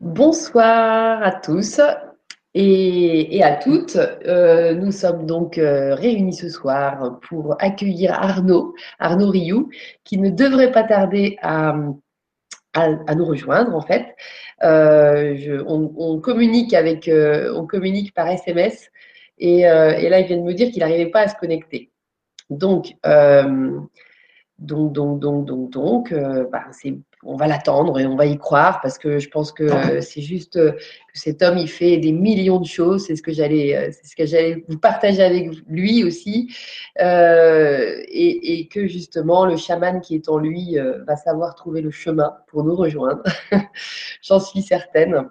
Bonsoir à tous et, à toutes. Euh, nous sommes donc euh, réunis ce soir pour accueillir Arnaud, Arnaud Rioux, qui ne devrait pas tarder à, nous rejoindre en fait. Euh, on, communique par SMS et, et, là il vient de me dire qu'il n'arrivait pas à se connecter. Donc, donc, donc, donc, donc, donc, bah, c'est on va l'attendre et on va y croire parce que je pense que euh, c'est juste euh, que cet homme il fait des millions de choses. C'est ce que j'allais, euh, c'est ce que j'allais vous partager avec lui aussi, et, que justement le chaman qui est en lui va savoir trouver le chemin pour nous rejoindre. J'en suis certaine.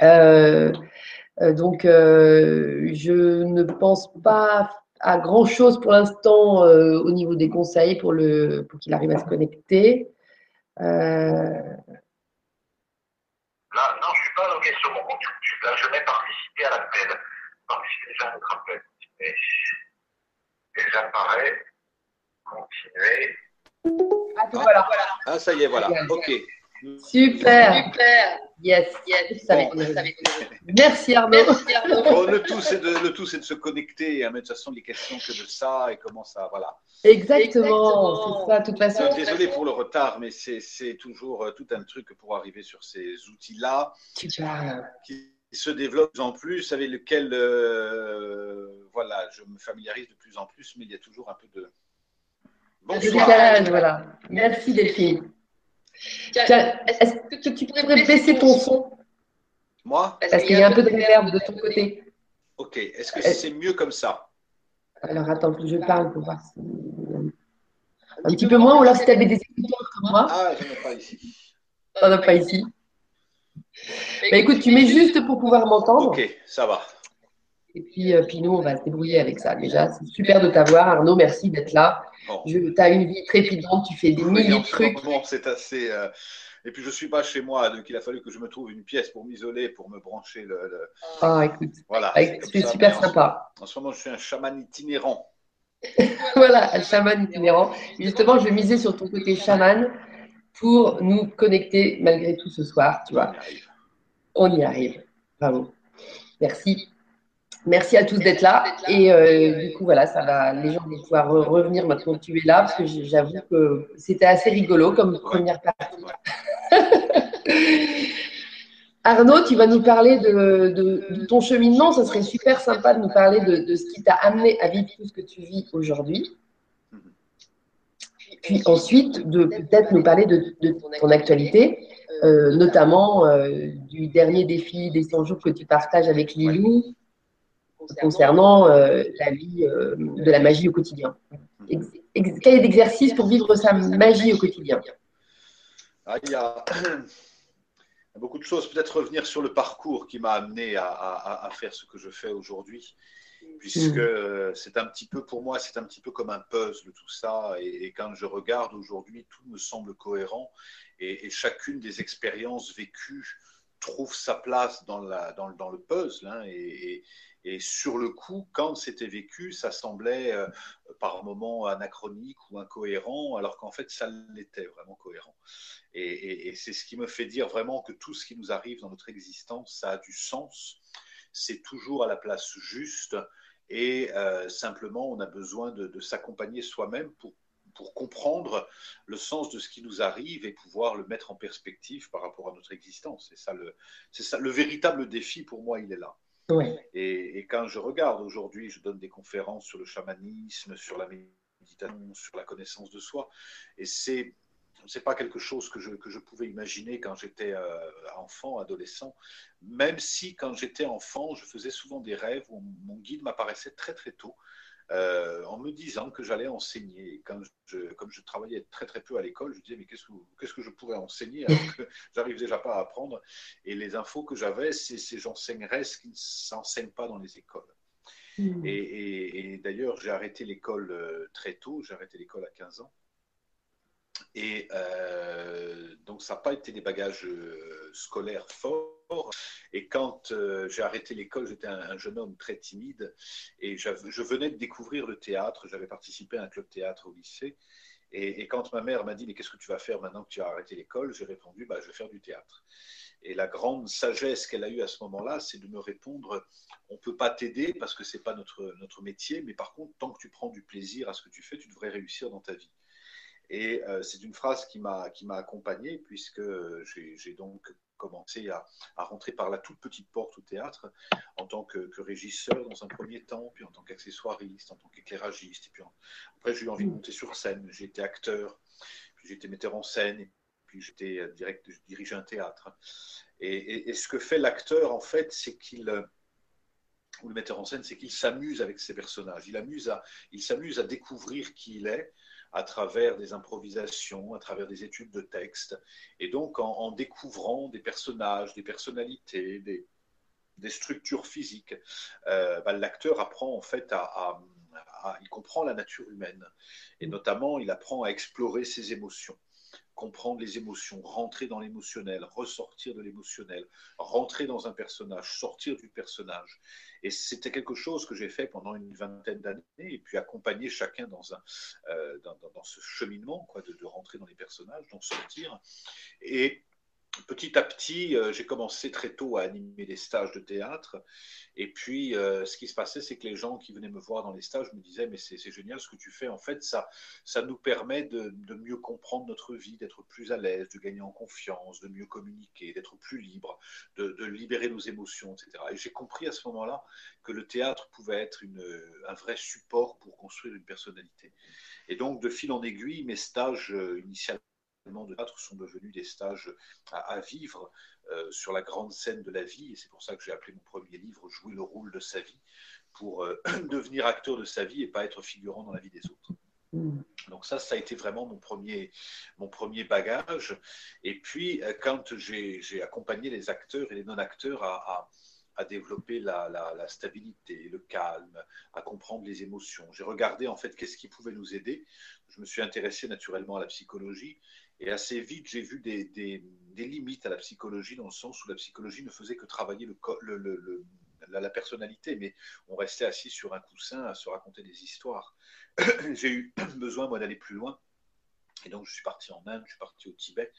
donc je ne pense pas à grand chose pour l'instant au niveau des conseils pour le pour qu'il arrive à se connecter. Euh, là, non, je ne suis pas logué sur mon compte YouTube. Là, je vais participer à l'appel. Participer déjà à notre appel. Et, j'apparais. Continuer. Ah, voilà. ah, ça y est, voilà. Ok. Super. Super. Yes, yes. Merci Arnaud. le tout, c'est de, le tout, c'est de se connecter. Hein, mais de toute façon, les questions que de ça et comment ça, voilà. Exactement. C'est ça, de toute façon. Désolé pour le retard, mais c'est toujours euh, tout un truc pour arriver sur ces outils-là. Qui se développent de plus en plus, avec lequel, euh, voilà, je me familiarise de plus en plus, mais il y a toujours un peu de. Bonsoir. voilà. Merci Delphine. Est-ce que tu pourrais baisser ton son? Moi? Parce qu'il y a un peu de réverb de ton côté. Ok. Est-ce que c'est mieux comme ça? Alors attends, que je parle pour voir si. Un petit peu moins, ou alors si tu avais des écouteurs comme moi. Ah, je n'en ai pas ici. n'en as pas ici. Bah écoute, tu mets juste pour pouvoir m'entendre. Ok, ça va. Et puis, euh, puis nous, on va se débrouiller avec ça. Déjà, c'est super de t'avoir. Arnaud, merci d'être là. Tu as une vie trépidante, tu fais des milliers de trucs. C'est assez. Euh, et puis je ne suis pas chez moi, donc il a fallu que je me trouve une pièce pour m'isoler, pour me brancher le. Ah, écoute. Voilà. C'est super sympa. En ce moment, je suis un chaman itinérant. voilà, un chaman itinérant. Justement, je vais miser sur ton côté chaman pour nous connecter malgré tout ce soir, tu vois. On y arrive. On y arrive. Bravo. Merci. Merci à tous d'être là. Et euh, du coup, voilà, ça va, les gens vont pouvoir revenir maintenant que tu es là, parce que j'avoue que c'était assez rigolo comme première partie. Arnaud, tu vas nous parler de, ton cheminement. Ça serait super sympa de nous parler de, ce qui t'a amené à vivre tout ce que tu vis aujourd'hui. Puis ensuite, de peut-être nous parler de, ton actualité, euh, notamment euh, du dernier défi des 100 jours que tu partages avec Lilou, concernant euh, la vie euh, de la magie au quotidien. Quel est d'exercice pour vivre sa magie au quotidien? Ah, il, y a... beaucoup de choses. Peut-être revenir sur le parcours qui m'a amené à, faire ce que je fais aujourd'hui, puisque mm. c'est un petit peu pour moi, c'est un petit peu comme un puzzle tout ça. Et, quand je regarde aujourd'hui, tout me semble cohérent et, chacune des expériences vécues trouve sa place dans, la, dans, dans le puzzle. Hein, et, et sur le coup, quand c'était vécu, ça semblait euh, par moments anachronique ou incohérent, alors qu'en fait, ça l'était vraiment cohérent. Et, c'est ce qui me fait dire vraiment que tout ce qui nous arrive dans notre existence, ça a du sens. C'est toujours à la place juste. Et euh, simplement, on a besoin de, s'accompagner soi-même pour comprendre le sens de ce qui nous arrive et pouvoir le mettre en perspective par rapport à notre existence. C'est c'est ça le véritable défi pour moi, il est là. Et, quand je regarde aujourd'hui, je donne des conférences sur le chamanisme, sur la méditation, sur la connaissance de soi. Et c'est n'est pas quelque chose que je, que je, pouvais imaginer quand j'étais euh, enfant, adolescent, même si quand j'étais enfant, je faisais souvent des rêves où mon guide m'apparaissait très très tôt euh, en me disant que j'allais enseigner. quand je, comme je travaillais très très peu à l'école, je disais mais qu'est-ce que, qu'est-ce que je pourrais enseigner alors que j'arrive déjà pas à apprendre. Et les infos que j'avais, c'est, c'est j'enseignerais ce qui ne s'enseigne pas dans les écoles. Hmm. Et, d'ailleurs, j'ai arrêté l'école euh, très tôt, j'ai arrêté l'école à 15 ans. Et euh, donc, ça n'a pas été des bagages scolaires forts et quand euh, j'ai arrêté l'école, j'étais un, jeune homme très timide et je venais de découvrir le théâtre. J'avais participé à un club théâtre au lycée. Et, quand ma mère m'a dit, mais qu'est-ce que tu vas faire maintenant que tu as arrêté l'école? J'ai répondu, bah, je vais faire du théâtre. Et la grande sagesse qu'elle a eue à ce moment-là, c'est de me répondre, on ne peut pas t'aider parce que ce n'est pas notre, notre métier, mais par contre, tant que tu prends du plaisir à ce que tu fais, tu devrais réussir dans ta vie. Et euh, c'est une phrase qui m'a accompagné, puisque j'ai donc commencé à, à, rentrer par la toute petite porte au théâtre en tant que, régisseur dans un premier temps, puis en tant qu'accessoiriste, en tant qu'éclairagiste. Et puis après, j'ai eu envie de monter sur scène. J'ai été acteur, puis j'ai été metteur en scène, et puis j'étais euh, direct, un théâtre. Et, et, ce que fait l'acteur, en fait, c'est qu'il euh, ou le metteur en scène, c'est qu'il s'amuse avec ses personnages. Il, amuse à, il s'amuse à découvrir qui il est, à travers des improvisations, à travers des études de texte, et donc en, découvrant des personnages, des personnalités, des, structures physiques, euh, bah, l'acteur apprend en fait à, il comprend la nature humaine, et notamment il apprend à explorer ses émotions comprendre les émotions, rentrer dans l'émotionnel, ressortir de l'émotionnel, rentrer dans un personnage, sortir du personnage. Et c'était quelque chose que j'ai fait pendant une vingtaine d'années, et puis accompagner chacun dans, un, euh, dans, ce cheminement, quoi, de, de, rentrer dans les personnages, d'en sortir. Et petit à petit, euh, j'ai commencé très tôt à animer des stages de théâtre. Et puis, euh, ce qui se passait, c'est que les gens qui venaient me voir dans les stages me disaient, mais c'est génial ce que tu fais. En fait, ça, ça nous permet de, mieux comprendre notre vie, d'être plus à l'aise, de gagner en confiance, de mieux communiquer, d'être plus libre, de, libérer nos émotions, etc. Et j'ai compris à ce moment-là que le théâtre pouvait être un vrai support pour construire une personnalité. Et donc, de fil en aiguille, mes stages euh, initialement de théâtre sont devenus des stages à, vivre euh, sur la grande scène de la vie. Et c'est pour ça que j'ai appelé mon premier livre Jouer le rôle de sa vie, pour euh, devenir acteur de sa vie et pas être figurant dans la vie des autres. Mm. Donc ça, ça a été vraiment mon premier, mon premier bagage. Et puis, euh, quand j'ai accompagné les acteurs et les non-acteurs à, à développer la, la, stabilité, le calme, à comprendre les émotions. J'ai regardé en fait qu'est-ce qui pouvait nous aider. Je me suis intéressé naturellement à la psychologie et assez vite, j'ai vu des, des, limites à la psychologie, dans le sens où la psychologie ne faisait que travailler le, le, le, la, personnalité, mais on restait assis sur un coussin à se raconter des histoires. j'ai eu besoin, moi, d'aller plus loin. Et donc, je suis parti en Inde, je suis parti au Tibet.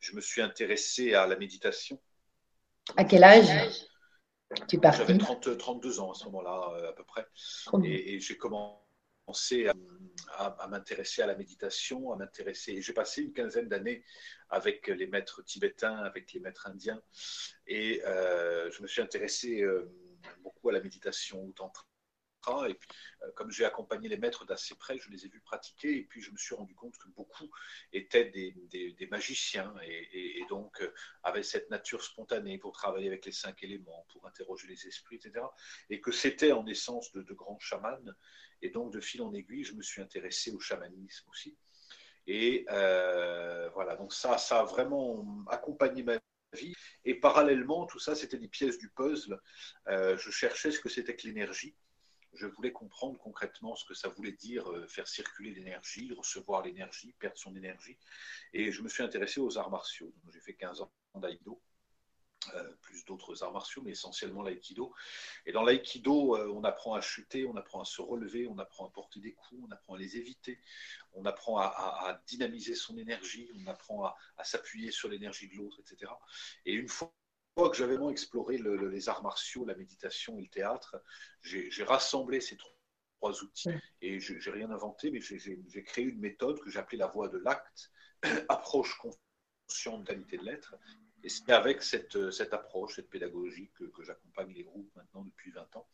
Je me suis intéressé à la méditation. À quel âge tu J'avais 32 ans à ce moment-là, euh, à peu près. Et, et j'ai commencé à à, m'intéresser à la méditation, à m'intéresser. J'ai passé une quinzaine d'années avec les maîtres tibétains, avec les maîtres indiens, et euh, je me suis intéressé euh, beaucoup à la méditation, au tantra. Et puis, euh, comme j'ai accompagné les maîtres d'assez près, je les ai vus pratiquer. Et puis, je me suis rendu compte que beaucoup étaient des, magiciens et, donc avaient cette nature spontanée pour travailler avec les cinq éléments, pour interroger les esprits, etc. Et que c'était en essence de, grands chamans et donc, de fil en aiguille, je me suis intéressé au chamanisme aussi. Et euh, voilà, donc ça, ça a vraiment accompagné ma vie. Et parallèlement, tout ça, c'était des pièces du puzzle. Euh, je cherchais ce que c'était que l'énergie. Je voulais comprendre concrètement ce que ça voulait dire euh, faire circuler l'énergie, recevoir l'énergie, perdre son énergie. Et je me suis intéressé aux arts martiaux. J'ai fait 15 ans d'aïdo. Euh, plus d'autres arts martiaux, mais essentiellement l'aïkido. Et dans l'aïkido, euh, on apprend à chuter, on apprend à se relever, on apprend à porter des coups, on apprend à les éviter, on apprend à, dynamiser son énergie, on apprend à, s'appuyer sur l'énergie de l'autre, etc. Et une fois que j'avais vraiment exploré les arts martiaux, la méditation et le théâtre, j'ai rassemblé ces trois outils et j'ai rien inventé, mais j'ai créé une méthode que j'ai appelée la voie de l'acte, approche consciente qualité de l'être, et c'est avec cette, cette, approche, cette pédagogie que, que j'accompagne les groupes maintenant depuis 20 ans,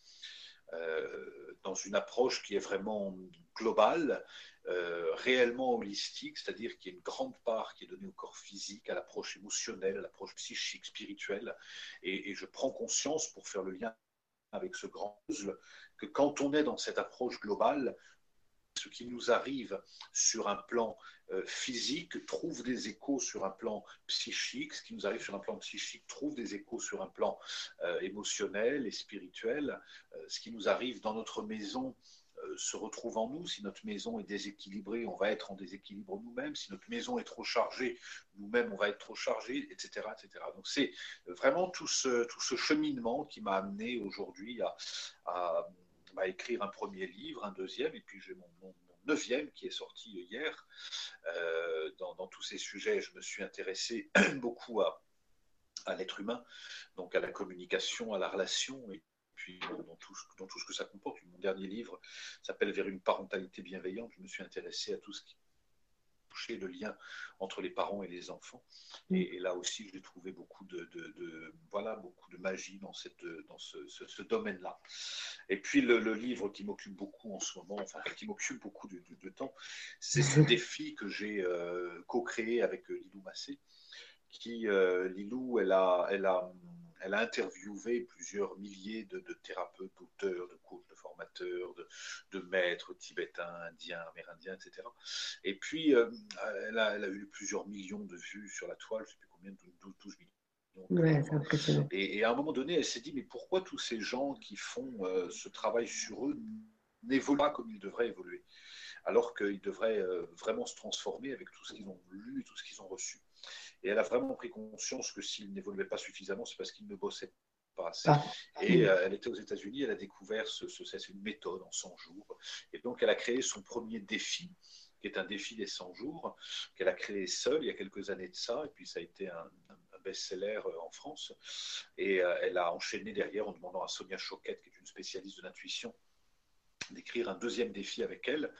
euh, dans une approche qui est vraiment globale, euh, réellement holistique, c'est-à-dire qu'il y a une grande part qui est donnée au corps physique, à l'approche émotionnelle, à l'approche psychique, spirituelle, et, je prends conscience pour faire le lien avec ce grand puzzle que quand on est dans cette approche globale, ce qui nous arrive sur un plan euh, physique trouve des échos sur un plan psychique, ce qui nous arrive sur un plan psychique trouve des échos sur un plan euh, émotionnel et spirituel, ce qui nous arrive dans notre maison se retrouve en nous. Si notre maison est déséquilibrée, on va être en déséquilibre nous-mêmes. Si notre maison est trop chargée, nous-mêmes, on va être trop chargés, etc. etc. Donc c'est vraiment tout ce, tout ce cheminement qui m'a amené aujourd'hui à, à, écrire un premier livre, un deuxième, et puis j'ai mon, neuvième qui est sorti hier. Dans, dans, tous ces sujets, je me suis intéressé beaucoup à, à l'être humain, donc à la communication, à la relation, et puis dans tout, dans tout ce que ça comporte. Mon dernier livre s'appelle Vers une parentalité bienveillante. Je me suis intéressé à tout ce qui touchait le lien entre les parents et les enfants. Et, là aussi, j'ai trouvé beaucoup de, voilà, beaucoup de magie dans, cette, dans ce, domaine-là. Et puis, le, livre qui m'occupe beaucoup en ce moment, enfin, qui m'occupe beaucoup de, temps, c'est ce défi que j'ai euh, co-créé avec Lilou Massé qui, euh, Lilou, elle a, elle, a, elle a interviewé plusieurs milliers de, thérapeutes, d'auteurs, de coachs, de formateurs, de, maîtres tibétains, indiens, amérindiens, etc. Et puis, euh, elle, a, elle, a, eu plusieurs millions de vues sur la toile, je ne sais plus combien, 12, 12 millions. Ouais, impressionnant. Et, à un moment donné, elle s'est dit, mais pourquoi tous ces gens qui font euh, ce travail sur eux n'évoluent pas comme ils devraient évoluer? Alors qu'ils devraient vraiment se transformer avec tout ce qu'ils ont lu et tout ce qu'ils ont reçu. Et elle a vraiment pris conscience que s'il n'évoluait pas suffisamment, c'est parce qu'il ne bossait pas assez. Ah. Et euh, elle était aux États-Unis, elle a découvert ce, c'est une méthode en 100 jours. Et donc, elle a créé son premier défi, qui est un défi des 100 jours, qu'elle a créé seule il y a quelques années de ça. Et puis, ça a été un, best-seller euh, en France. Et euh, elle a enchaîné derrière en demandant à Sonia Choquette, qui est une spécialiste de l'intuition, d'écrire un deuxième défi avec elle,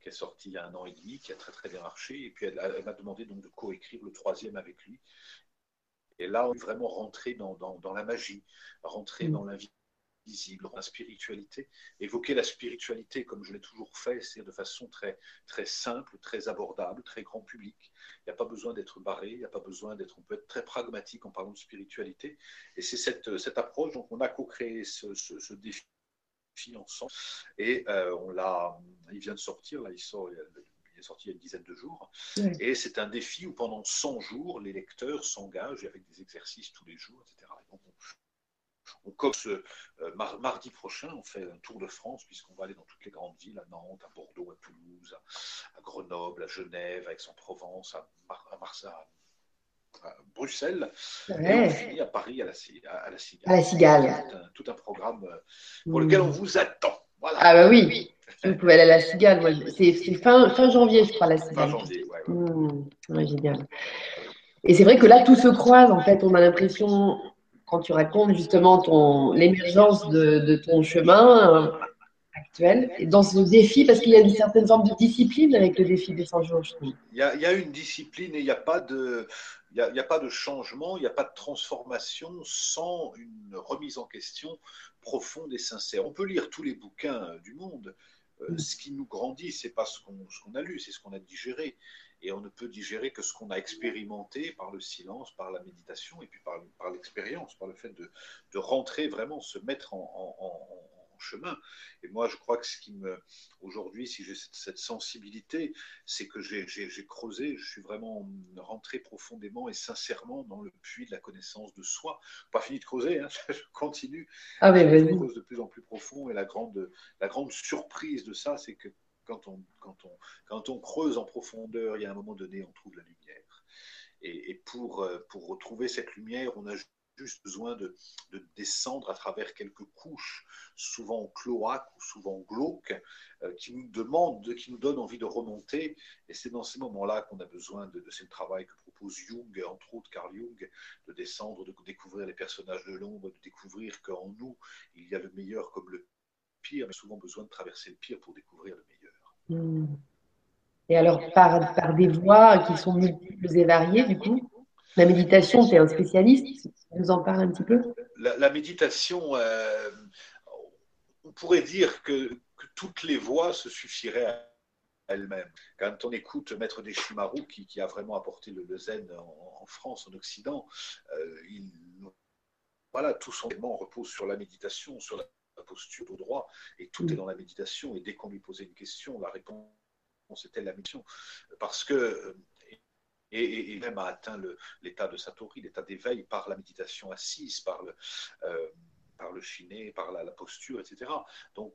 qui est sorti il y a un an et demi, qui a très très bien marché. Et puis elle, m'a demandé donc de coécrire le troisième avec lui. Et là, on est vraiment rentré dans, dans, la magie, rentré mm. dans l'invisible, dans la spiritualité. Évoquer la spiritualité comme je l'ai toujours fait, c'est de façon très, très simple, très abordable, très grand public. Il n'y a pas besoin d'être barré, il n'y a pas besoin d'être. On peut être très pragmatique en parlant de spiritualité. Et c'est cette, cette approche, donc on a co-créé ce, ce, ce défi ensemble. Et euh, on l'a, il vient de sortir, là, il sort, il est sorti il y a une dizaine de jours. Et c'est un défi où pendant 100 jours, les lecteurs s'engagent avec des exercices tous les jours, etc. donc, on, commence euh, mardi prochain, on fait un tour de France, puisqu'on va aller dans toutes les grandes villes, à Nantes, à Bordeaux, à Toulouse, à, Grenoble, à Genève, à Aix-en-Provence, à, à Marseille, Bruxelles, et on finit à Paris, à la, à la Cigale. À la Cigale. Tout, un, programme euh, pour lequel on vous attend. Voilà. Ah bah oui, vous pouvez aller à la Cigale. C'est fin, fin janvier, je crois, la Cigale. Fin janvier, ouais. Mmh, génial. Et c'est vrai que là, tout se croise. En fait, on a l'impression, quand tu racontes justement ton l'émergence de, de, ton chemin, actuel, et dans ce défi, parce qu'il y a une certaine forme de discipline avec le défi des 100 jours, je trouve. Il y a, il y a une discipline et il n'y a pas de, n'y a, a, pas de changement, il n'y a pas de transformation sans une remise en question profonde et sincère. On peut lire tous les bouquins du monde. Euh, mm. ce qui nous grandit, c'est pas ce qu'on qu a lu, c'est ce qu'on a digéré. Et on ne peut digérer que ce qu'on a expérimenté par le silence, par la méditation et puis par, par l'expérience, par le fait de, de, rentrer vraiment, se mettre en, en chemin. Et moi, je crois que ce qui me. Aujourd'hui, si j'ai cette, sensibilité, c'est que j'ai creusé, je suis vraiment rentré profondément et sincèrement dans le puits de la connaissance de soi. Pas fini de creuser, hein, je continue. Ah, creuse de plus en plus profond. Et la grande, la grande surprise de ça, c'est que quand on, quand, on, quand on creuse en profondeur, il y a un moment donné, on trouve la lumière. Et, et pour, euh, pour retrouver cette lumière, on a juste besoin de, descendre à travers quelques couches, souvent cloaques ou souvent glauques, euh, qui nous demandent, qui nous donnent envie de remonter. Et c'est dans ces moments-là qu'on a besoin de, de ce travail que propose Jung, entre autres Carl Jung, de descendre, de découvrir les personnages de l'ombre, de découvrir qu'en nous, il y a le meilleur comme le pire, mais souvent besoin de traverser le pire pour découvrir le meilleur. Hmm. Et alors, par, par des voies qui sont multiples et variées, du coup la méditation, tu es un spécialiste, en parles un petit peu la, méditation, euh, on pourrait dire que, toutes les voies se suffiraient à elles-mêmes. Quand on écoute Maître Deshimaru, qui, qui a vraiment apporté le, zen en, France, en Occident, euh, il, voilà, tout son élément repose sur la méditation, sur la posture au droit, et tout est dans la méditation. Et dès qu'on lui posait une question, la réponse était la méditation. Parce que et, même a atteint l'état de Satori, l'état d'éveil par la méditation assise, par le, euh, par le chiné, par la, posture, etc. Donc,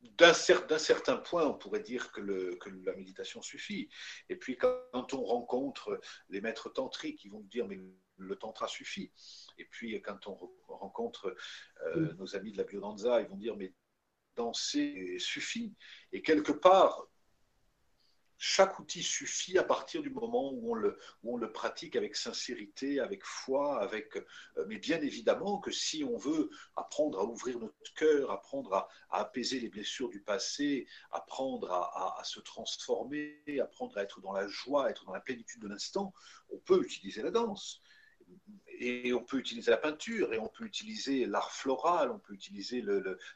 d'un certain point, on pourrait dire que, le, que, la méditation suffit. Et puis, quand on rencontre les maîtres tantriques, ils vont nous dire, mais le tantra suffit. Et puis, quand on rencontre euh, nos amis de la biodanza, ils vont dire, mais danser suffit. Et quelque part, chaque outil suffit à partir du moment où on le, pratique avec sincérité, avec foi, avec. Euh, mais bien évidemment que si on veut apprendre à ouvrir notre cœur, apprendre à, apaiser les blessures du passé, apprendre à, se transformer, apprendre à être dans la joie, être dans la plénitude de l'instant, on peut utiliser la danse et on peut utiliser la peinture, et on peut utiliser l'art floral, on peut utiliser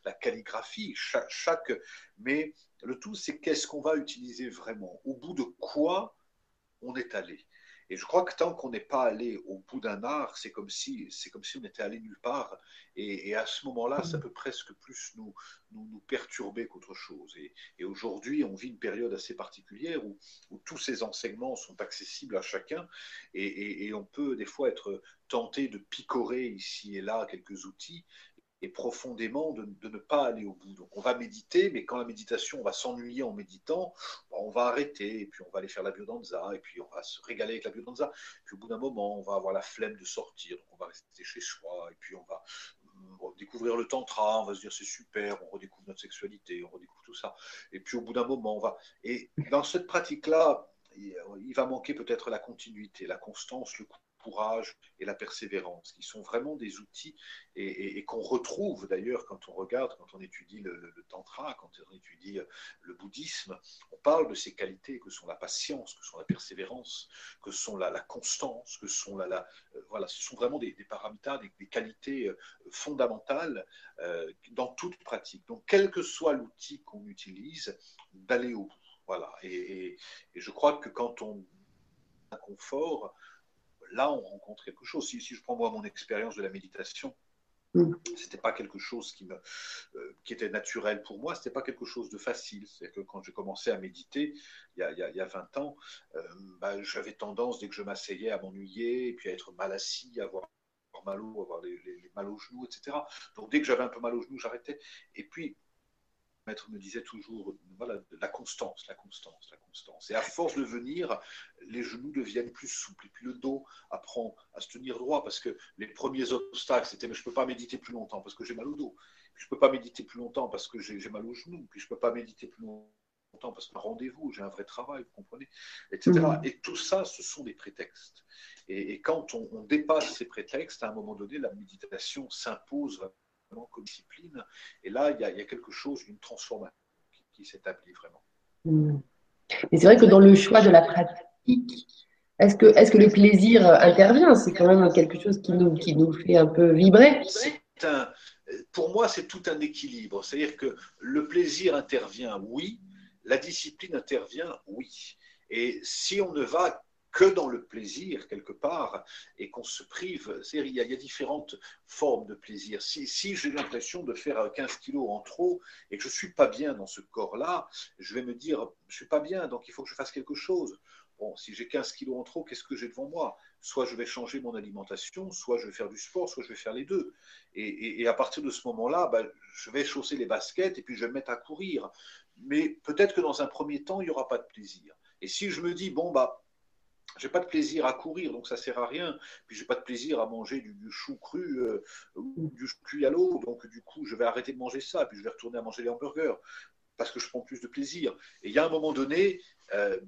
la calligraphie, chaque, mais le tout, c'est qu'est-ce qu'on va utiliser vraiment, au bout de quoi on est allé. Et je crois que tant qu'on n'est pas allé au bout d'un art, c'est comme si c'est comme si on était allé nulle part. Et, à ce moment-là, ça peut presque plus nous, perturber qu'autre chose. Et, aujourd'hui, on vit une période assez particulière où, où, tous ces enseignements sont accessibles à chacun. Et, et on peut des fois être tenté de picorer ici et là quelques outils et profondément de, ne pas aller au bout. Donc on va méditer, mais quand la méditation, on va s'ennuyer en méditant, bah, on va arrêter, et puis on va aller faire la biodanza, et puis on va se régaler avec la biodanza. Puis au bout d'un moment, on va avoir la flemme de sortir, donc on va rester chez soi, et puis on va découvrir le tantra, on va se dire c'est super, on redécouvre notre sexualité, on redécouvre tout ça. Et puis au bout d'un moment, on va... Et dans cette pratique-là, il va manquer peut-être la continuité, la constance, le courage et la persévérance, qui sont vraiment des outils et, qu'on retrouve d'ailleurs quand on regarde, quand on étudie le, tantra, quand on étudie euh, le bouddhisme, on parle de ces qualités que sont la patience, que sont la persévérance, que sont la, constance, que sont la, euh, voilà, ce sont vraiment des, des des, qualités euh, fondamentales dans toute pratique. Donc quel que soit l'outil qu'on utilise, d'aller au bout. Voilà. Et, et, je crois que quand on a un confort, là, on rencontre quelque chose. Si, je prends moi mon expérience de la méditation, mm. c'était pas quelque chose qui, me, euh, qui était naturel pour moi, c'était pas quelque chose de facile. C'est que quand j'ai commencé à méditer, il y a, il y a 20 ans, euh, bah, j'avais tendance, dès que je m'asseyais, à m'ennuyer, et puis à être mal assis, à avoir mal au, avoir les, les, mal aux genoux, etc. Donc dès que j'avais un peu mal aux genoux, j'arrêtais. Et puis maître me disait toujours voilà, la constance, la constance, la constance. Et à force de venir, les genoux deviennent plus souples. Et puis le dos apprend à se tenir droit parce que les premiers obstacles, c'était mais je ne peux pas méditer plus longtemps parce que j'ai mal au dos. je ne peux pas méditer plus longtemps parce que j'ai mal aux genoux. Puis je ne peux pas méditer plus longtemps parce que rendez-vous, j'ai un vrai travail, vous comprenez, etc. Mmh. Et tout ça, ce sont des prétextes. Et, quand on, on, dépasse ces prétextes, à un moment donné, la méditation s'impose comme discipline. Et là, il y a, quelque chose, une transformation qui, s'établit vraiment. Hmm. Mais c'est vrai que dans le choix de la pratique, est-ce que, est que le plaisir intervient? C'est quand même quelque chose qui nous, qui nous fait un peu vibrer. pour moi, c'est tout un équilibre. C'est-à-dire que le plaisir intervient, oui. La discipline intervient, oui. Et si on ne va que dans le plaisir, quelque part, et qu'on se prive. Il y, a, y, a, différentes formes de plaisir. Si, j'ai l'impression de faire 15 kilos en trop et que je ne suis pas bien dans ce corps-là, je vais me dire, je suis pas bien, donc il faut que je fasse quelque chose. Bon, si j'ai 15 kilos en trop, qu'est-ce que j'ai devant moi? Soit je vais changer mon alimentation, soit je vais faire du sport, soit je vais faire les deux. Et, et, à partir de ce moment-là, bah, je vais chausser les baskets et puis je vais me mettre à courir. Mais peut-être que dans un premier temps, il n'y aura pas de plaisir. Et si je me dis, bon, bah, j'ai pas de plaisir à courir, donc ça sert à rien. Puis j'ai pas de plaisir à manger du, chou cru euh, ou du cuit à l'eau, donc du coup je vais arrêter de manger ça, puis je vais retourner à manger les hamburgers parce que je prends plus de plaisir. Et il y a un moment donné, euh,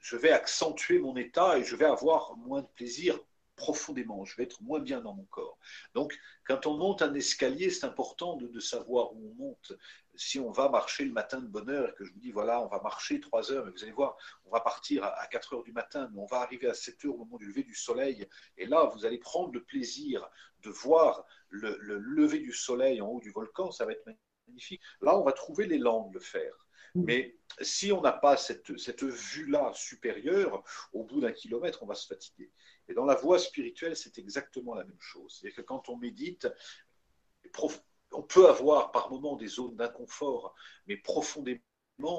je vais accentuer mon état et je vais avoir moins de plaisir profondément, je vais être moins bien dans mon corps. Donc, quand on monte un escalier, c'est important de, savoir où on monte. Si on va marcher le matin de bonne heure et que je vous dis, voilà, on va marcher 3 heures, mais vous allez voir, on va partir à 4 heures du matin, mais on va arriver à 7 heures au moment du lever du soleil. Et là, vous allez prendre le plaisir de voir le, le lever du soleil en haut du volcan, ça va être magnifique. Là, on va trouver l'élan de le faire. Mm. Mais si on n'a pas cette, cette vue-là supérieure, au bout d'un kilomètre, on va se fatiguer. Et dans la voie spirituelle, c'est exactement la même chose. C'est-à-dire que quand on médite, on peut avoir par moments des zones d'inconfort, mais profondément,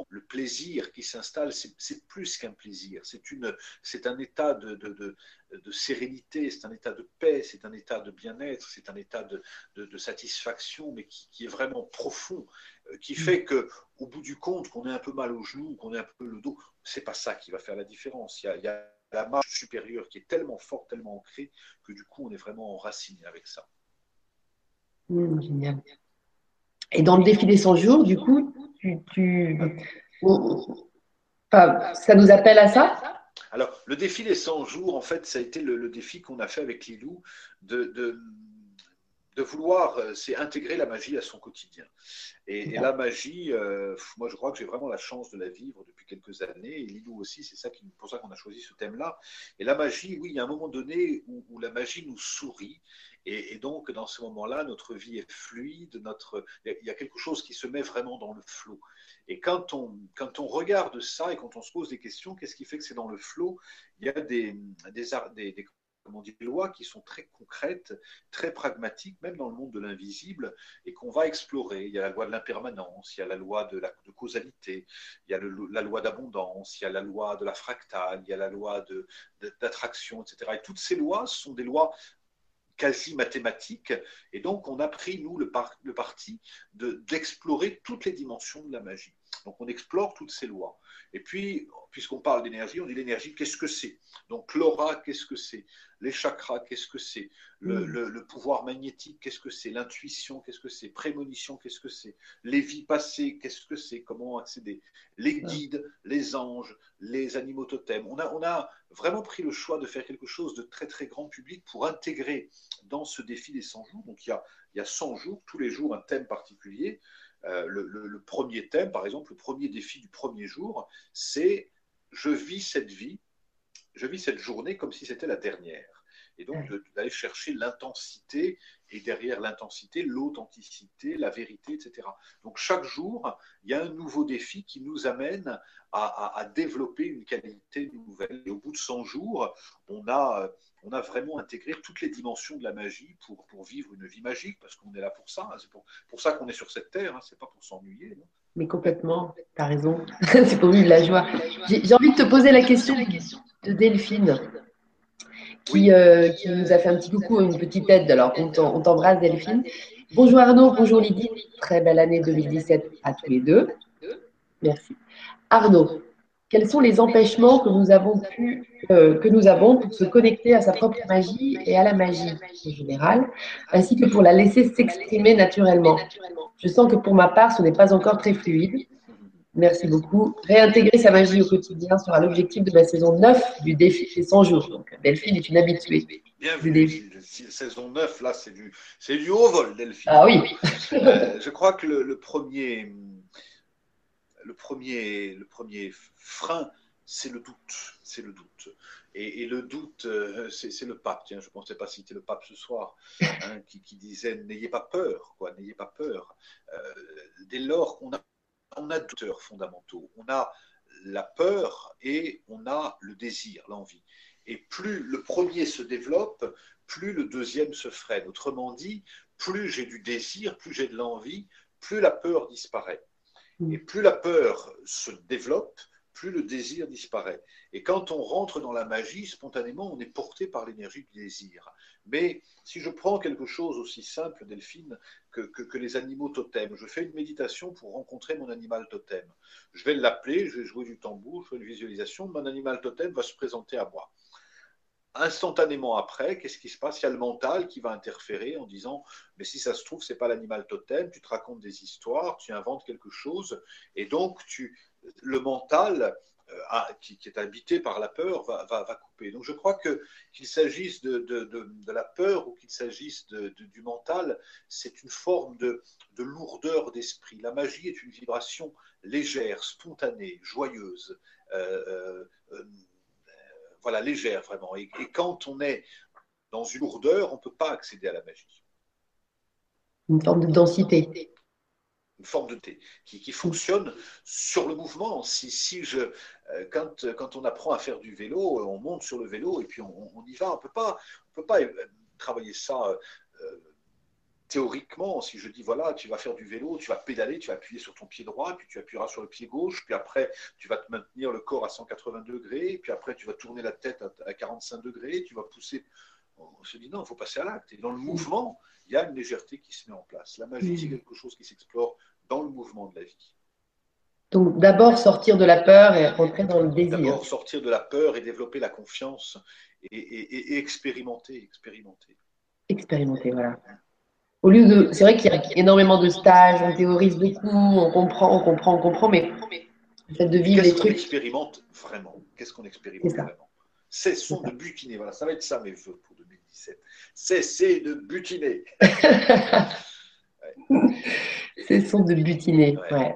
le plaisir qui s'installe, c'est plus qu'un plaisir. C'est un état de, de, de, sérénité, c'est un état de paix, c'est un état de bien-être, c'est un état de, satisfaction, mais qui, qui, est vraiment profond, euh, qui fait que, au bout du compte, qu'on ait un peu mal aux genoux, qu'on ait un peu le dos, c'est pas ça qui va faire la différence. Il y a, il y a la marche supérieure qui est tellement forte, tellement ancrée, que du coup, on est vraiment enraciné avec ça. Mmh, génial. Et dans le défi des 100 jours, du coup, tu, ça nous appelle à ça? Alors, le défi des 100 jours, en fait, ça a été le, défi qu'on a fait avec Lilou de, de de vouloir, euh, c'est intégrer la magie à son quotidien. Et, la magie, euh, moi je crois que j'ai vraiment la chance de la vivre depuis quelques années, et Lilou aussi, c'est ça qui, pour ça qu'on a choisi ce thème-là. Et la magie, oui, il y a un moment donné où, la magie nous sourit, et, donc dans ce moment-là, notre vie est fluide, notre, il y a quelque chose qui se met vraiment dans le flot. Et quand on, quand on regarde ça et quand on se pose des questions, qu'est-ce qui fait que c'est dans le flot? Il y a des, des, des, des dit, des lois qui sont très concrètes, très pragmatiques, même dans le monde de l'invisible, et qu'on va explorer. Il y a la loi de l'impermanence, il y a la loi de, la, causalité, il y a la loi d'abondance, il y a la loi de la fractale, il y a la loi d'attraction, etc. Et toutes ces lois sont des lois quasi mathématiques, et donc on a pris, nous, le, le parti d'explorer toutes les dimensions de la magie. Donc on explore toutes ces lois. Et puis, puisqu'on parle d'énergie, on dit l'énergie, qu'est-ce que c'est? Donc l'aura, qu'est-ce que c'est? Les chakras, qu'est-ce que c'est? Mm. le, pouvoir magnétique, qu'est-ce que c'est? L'intuition, qu'est-ce que c'est? Prémonition, qu'est-ce que c'est? Les vies passées, qu'est-ce que c'est? Comment accéder? Les guides, les anges, les animaux totems. On a, on a vraiment pris le choix de faire quelque chose de très très grand public pour intégrer dans ce défi des 100 jours. Donc il y a, il y a 100 jours, tous les jours un thème particulier. Euh, le, premier thème, par exemple, le premier défi du premier jour, c'est je vis cette vie, je vis cette journée comme si c'était la dernière. Et donc d'aller chercher l'intensité et derrière l'intensité, l'authenticité, la vérité, etc. Donc chaque jour, il y a un nouveau défi qui nous amène à, développer une qualité nouvelle. Et au bout de 100 jours, on a, on a vraiment intégré toutes les dimensions de la magie pour, vivre une vie magique, parce qu'on est là pour ça. C'est pour, ça qu'on est sur cette terre, hein. c'est pas pour s'ennuyer. Mais complètement, tu as raison. c'est pour vivre la joie. J'ai envie de te poser la question de Delphine. Qui, euh, qui, nous a fait un petit coucou, une petite aide. Alors, on t'embrasse, Delphine. Bonjour Arnaud, bonjour Lydie. Très belle année 2017 à tous les deux. Merci. Arnaud, quels sont les empêchements que nous avons pu, euh, que nous avons pour se connecter à sa propre magie et à la magie en général, ainsi que pour la laisser s'exprimer naturellement? Je sens que pour ma part, ce n'est pas encore très fluide. Merci beaucoup. Réintégrer sa magie au quotidien sera l'objectif de la saison 9 du défi des 100 jours. Donc, Delphine est une habituée. Bien vu. Saison 9, là, c'est du, du haut vol, Delphine. Ah oui. Euh, je crois que le premier le premier, le premier frein, c'est le doute. C'est le doute. Et, le doute, euh, c'est le pape. Tiens, je ne pensais pas citer le pape ce soir, hein, qui, disait n'ayez pas peur, quoi, n'ayez pas peur. Euh, dès lors qu'on a, on a douteurs fondamentaux, on a la peur et on a le désir, l'envie. Et plus le premier se développe, plus le deuxième se freine. Autrement dit, plus j'ai du désir, plus j'ai de l'envie, plus la peur disparaît. Et plus la peur se développe, plus le désir disparaît. Et quand on rentre dans la magie, spontanément, on est porté par l'énergie du désir. Mais si je prends quelque chose aussi simple, Delphine, que, que, les animaux totems, je fais une méditation pour rencontrer mon animal totem. Je vais l'appeler, je vais jouer du tambour, je fais une visualisation, mon animal totem va se présenter à moi instantanément après, qu'est-ce qui se passe? Il y a le mental qui va interférer en disant Mais si ça se trouve, c'est pas l'animal totem, tu te racontes des histoires, tu inventes quelque chose, et donc tu, le mental euh, qui, est habité par la peur va, va, couper. Donc je crois que qu'il s'agisse de, de, de, la peur ou qu'il s'agisse du mental, c'est une forme de, lourdeur d'esprit. La magie est une vibration légère, spontanée, joyeuse. Euh, euh, voilà, légère vraiment. Et, quand on est dans une lourdeur, on ne peut pas accéder à la magie. Une forme de densité. Une forme de thé qui, fonctionne sur le mouvement. Si, si je, euh, quand, quand, on apprend à faire du vélo, on monte sur le vélo et puis on, y va. On ne peut pas, on peut pas euh, travailler ça euh, théoriquement, si je dis voilà, tu vas faire du vélo, tu vas pédaler, tu vas appuyer sur ton pied droit, puis tu appuieras sur le pied gauche, puis après tu vas te maintenir le corps à 180 degrés, puis après tu vas tourner la tête à 45 degrés, tu vas pousser. On se dit non, il faut passer à l'acte. Et dans le mouvement, il y a une légèreté qui se met en place. La magie, c'est quelque chose qui s'explore dans le mouvement de la vie. Donc d'abord sortir de la peur et rentrer dans le désir. D'abord sortir de la peur et développer la confiance et, et expérimenter, expérimenter. Expérimenter, voilà. Au lieu de, c'est vrai qu'il y a énormément de stages, on théorise beaucoup, on comprend, on comprend, on comprend, mais Le fait de vivre Qu'est-ce les qu'on trucs. expérimente vraiment? Qu'est-ce qu'on expérimente vraiment? Cessons de butiner. Voilà, ça va être ça mes vœux pour 2017. Cessez de butiner. Cessons de butiner. Ouais.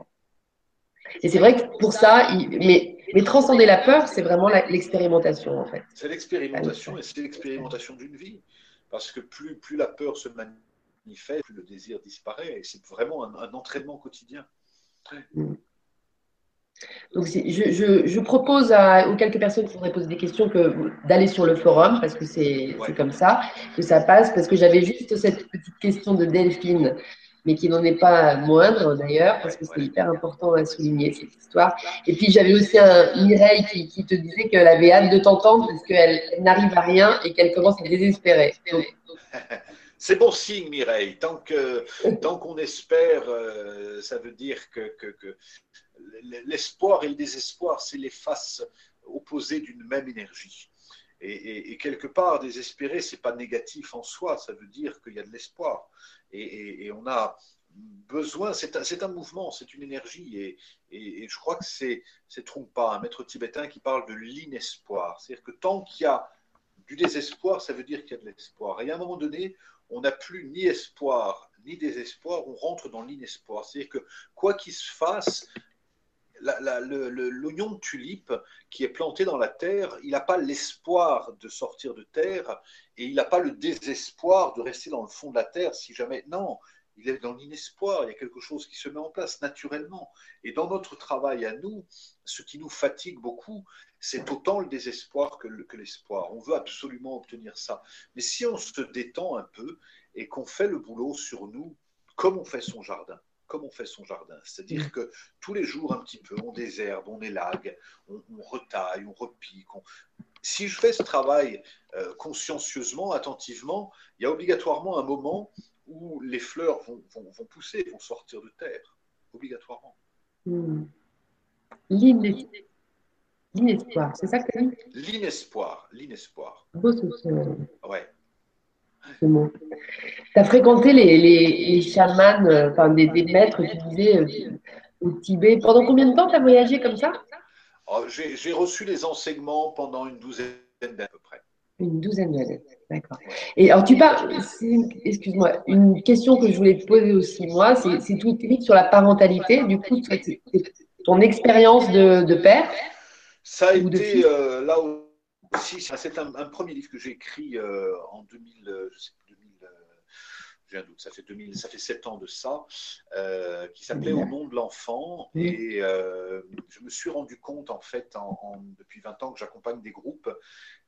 Et c'est vrai que pour ça, il- mais, mais transcender la peur, c'est vraiment l'expérimentation en fait. C'est l'expérimentation et c'est l'expérimentation d'une vie. Parce que plus, plus la peur se manifeste, plus le désir disparaît. Et c'est vraiment un, un entraînement quotidien. Donc je, je, je propose à, aux quelques personnes qui voudraient poser des questions que d'aller sur le forum parce que c'est Ouais. comme ça que ça passe. Parce que j'avais juste cette petite question de Delphine, mais qui n'en est pas moindre d'ailleurs parce que c'est Ouais. hyper important à souligner cette histoire. Et puis j'avais aussi un Mireille qui, qui te disait qu'elle avait hâte de t'entendre parce qu'elle elle n'arrive à rien et qu'elle commence à désespérer. C'est bon signe, Mireille. Tant qu'on espère, euh, ça veut dire que, que, que l'espoir et le désespoir, c'est les faces opposées d'une même énergie. Et, quelque part, désespérer, c'est pas négatif en soi. Ça veut dire qu'il y a de l'espoir. Et, on a besoin. C'est un, mouvement, c'est une énergie. Et, je crois que c'est Trungpa, un maître tibétain, qui parle de l'inespoir. C'est-à-dire que tant qu'il y a du désespoir, ça veut dire qu'il y a de l'espoir. Et à un moment donné, on n'a plus ni espoir ni désespoir, on rentre dans l'inespoir. C'est-à-dire que quoi qu'il se fasse, l'oignon de tulipe qui est planté dans la terre, il n'a pas l'espoir de sortir de terre et il n'a pas le désespoir de rester dans le fond de la terre si jamais. Non, il est dans l'inespoir, il y a quelque chose qui se met en place naturellement. Et dans notre travail à nous, ce qui nous fatigue beaucoup, c'est autant le désespoir que le- que l'espoir. On veut absolument obtenir ça. Mais si on se détend un peu et qu'on fait le boulot sur nous, comme on fait son jardin, comme on fait son jardin, c'est-à-dire que tous les jours un petit peu, on désherbe, on élague, on, on retaille, on repique. on- Si je fais ce travail euh, consciencieusement, attentivement, il y a obligatoirement un moment où les fleurs vont, vont- vont pousser, vont sortir de terre, obligatoirement. L'ines- L'inespoir, c'est ça que tu as dit? L'inespoir, l'inespoir. Beau ce- Ouais. Mot. Tu as fréquenté les, les, les chamans, euh, enfin des, des maîtres, tu disais, euh, au Tibet. Pendant combien de temps tu as voyagé comme ça? Oh, J'ai j'ai reçu les enseignements pendant une douzaine d'années à peu près. Une douzaine d'années, d'accord. Et alors tu parles, excuse-moi, une question que je voulais te poser aussi, moi, c'est c'est tout sur la parentalité. Du coup, ton expérience de, de père, Ça a été euh, là c'est un, un premier livre que j'ai écrit euh, en 2000, euh, je sais plus, 2000, euh, j'ai un doute, ça fait 2000, ça fait sept ans de ça, euh, qui s'appelait Au nom de l'enfant. Et je me suis rendu compte, en fait, en- en- depuis 20 ans que j'accompagne des groupes,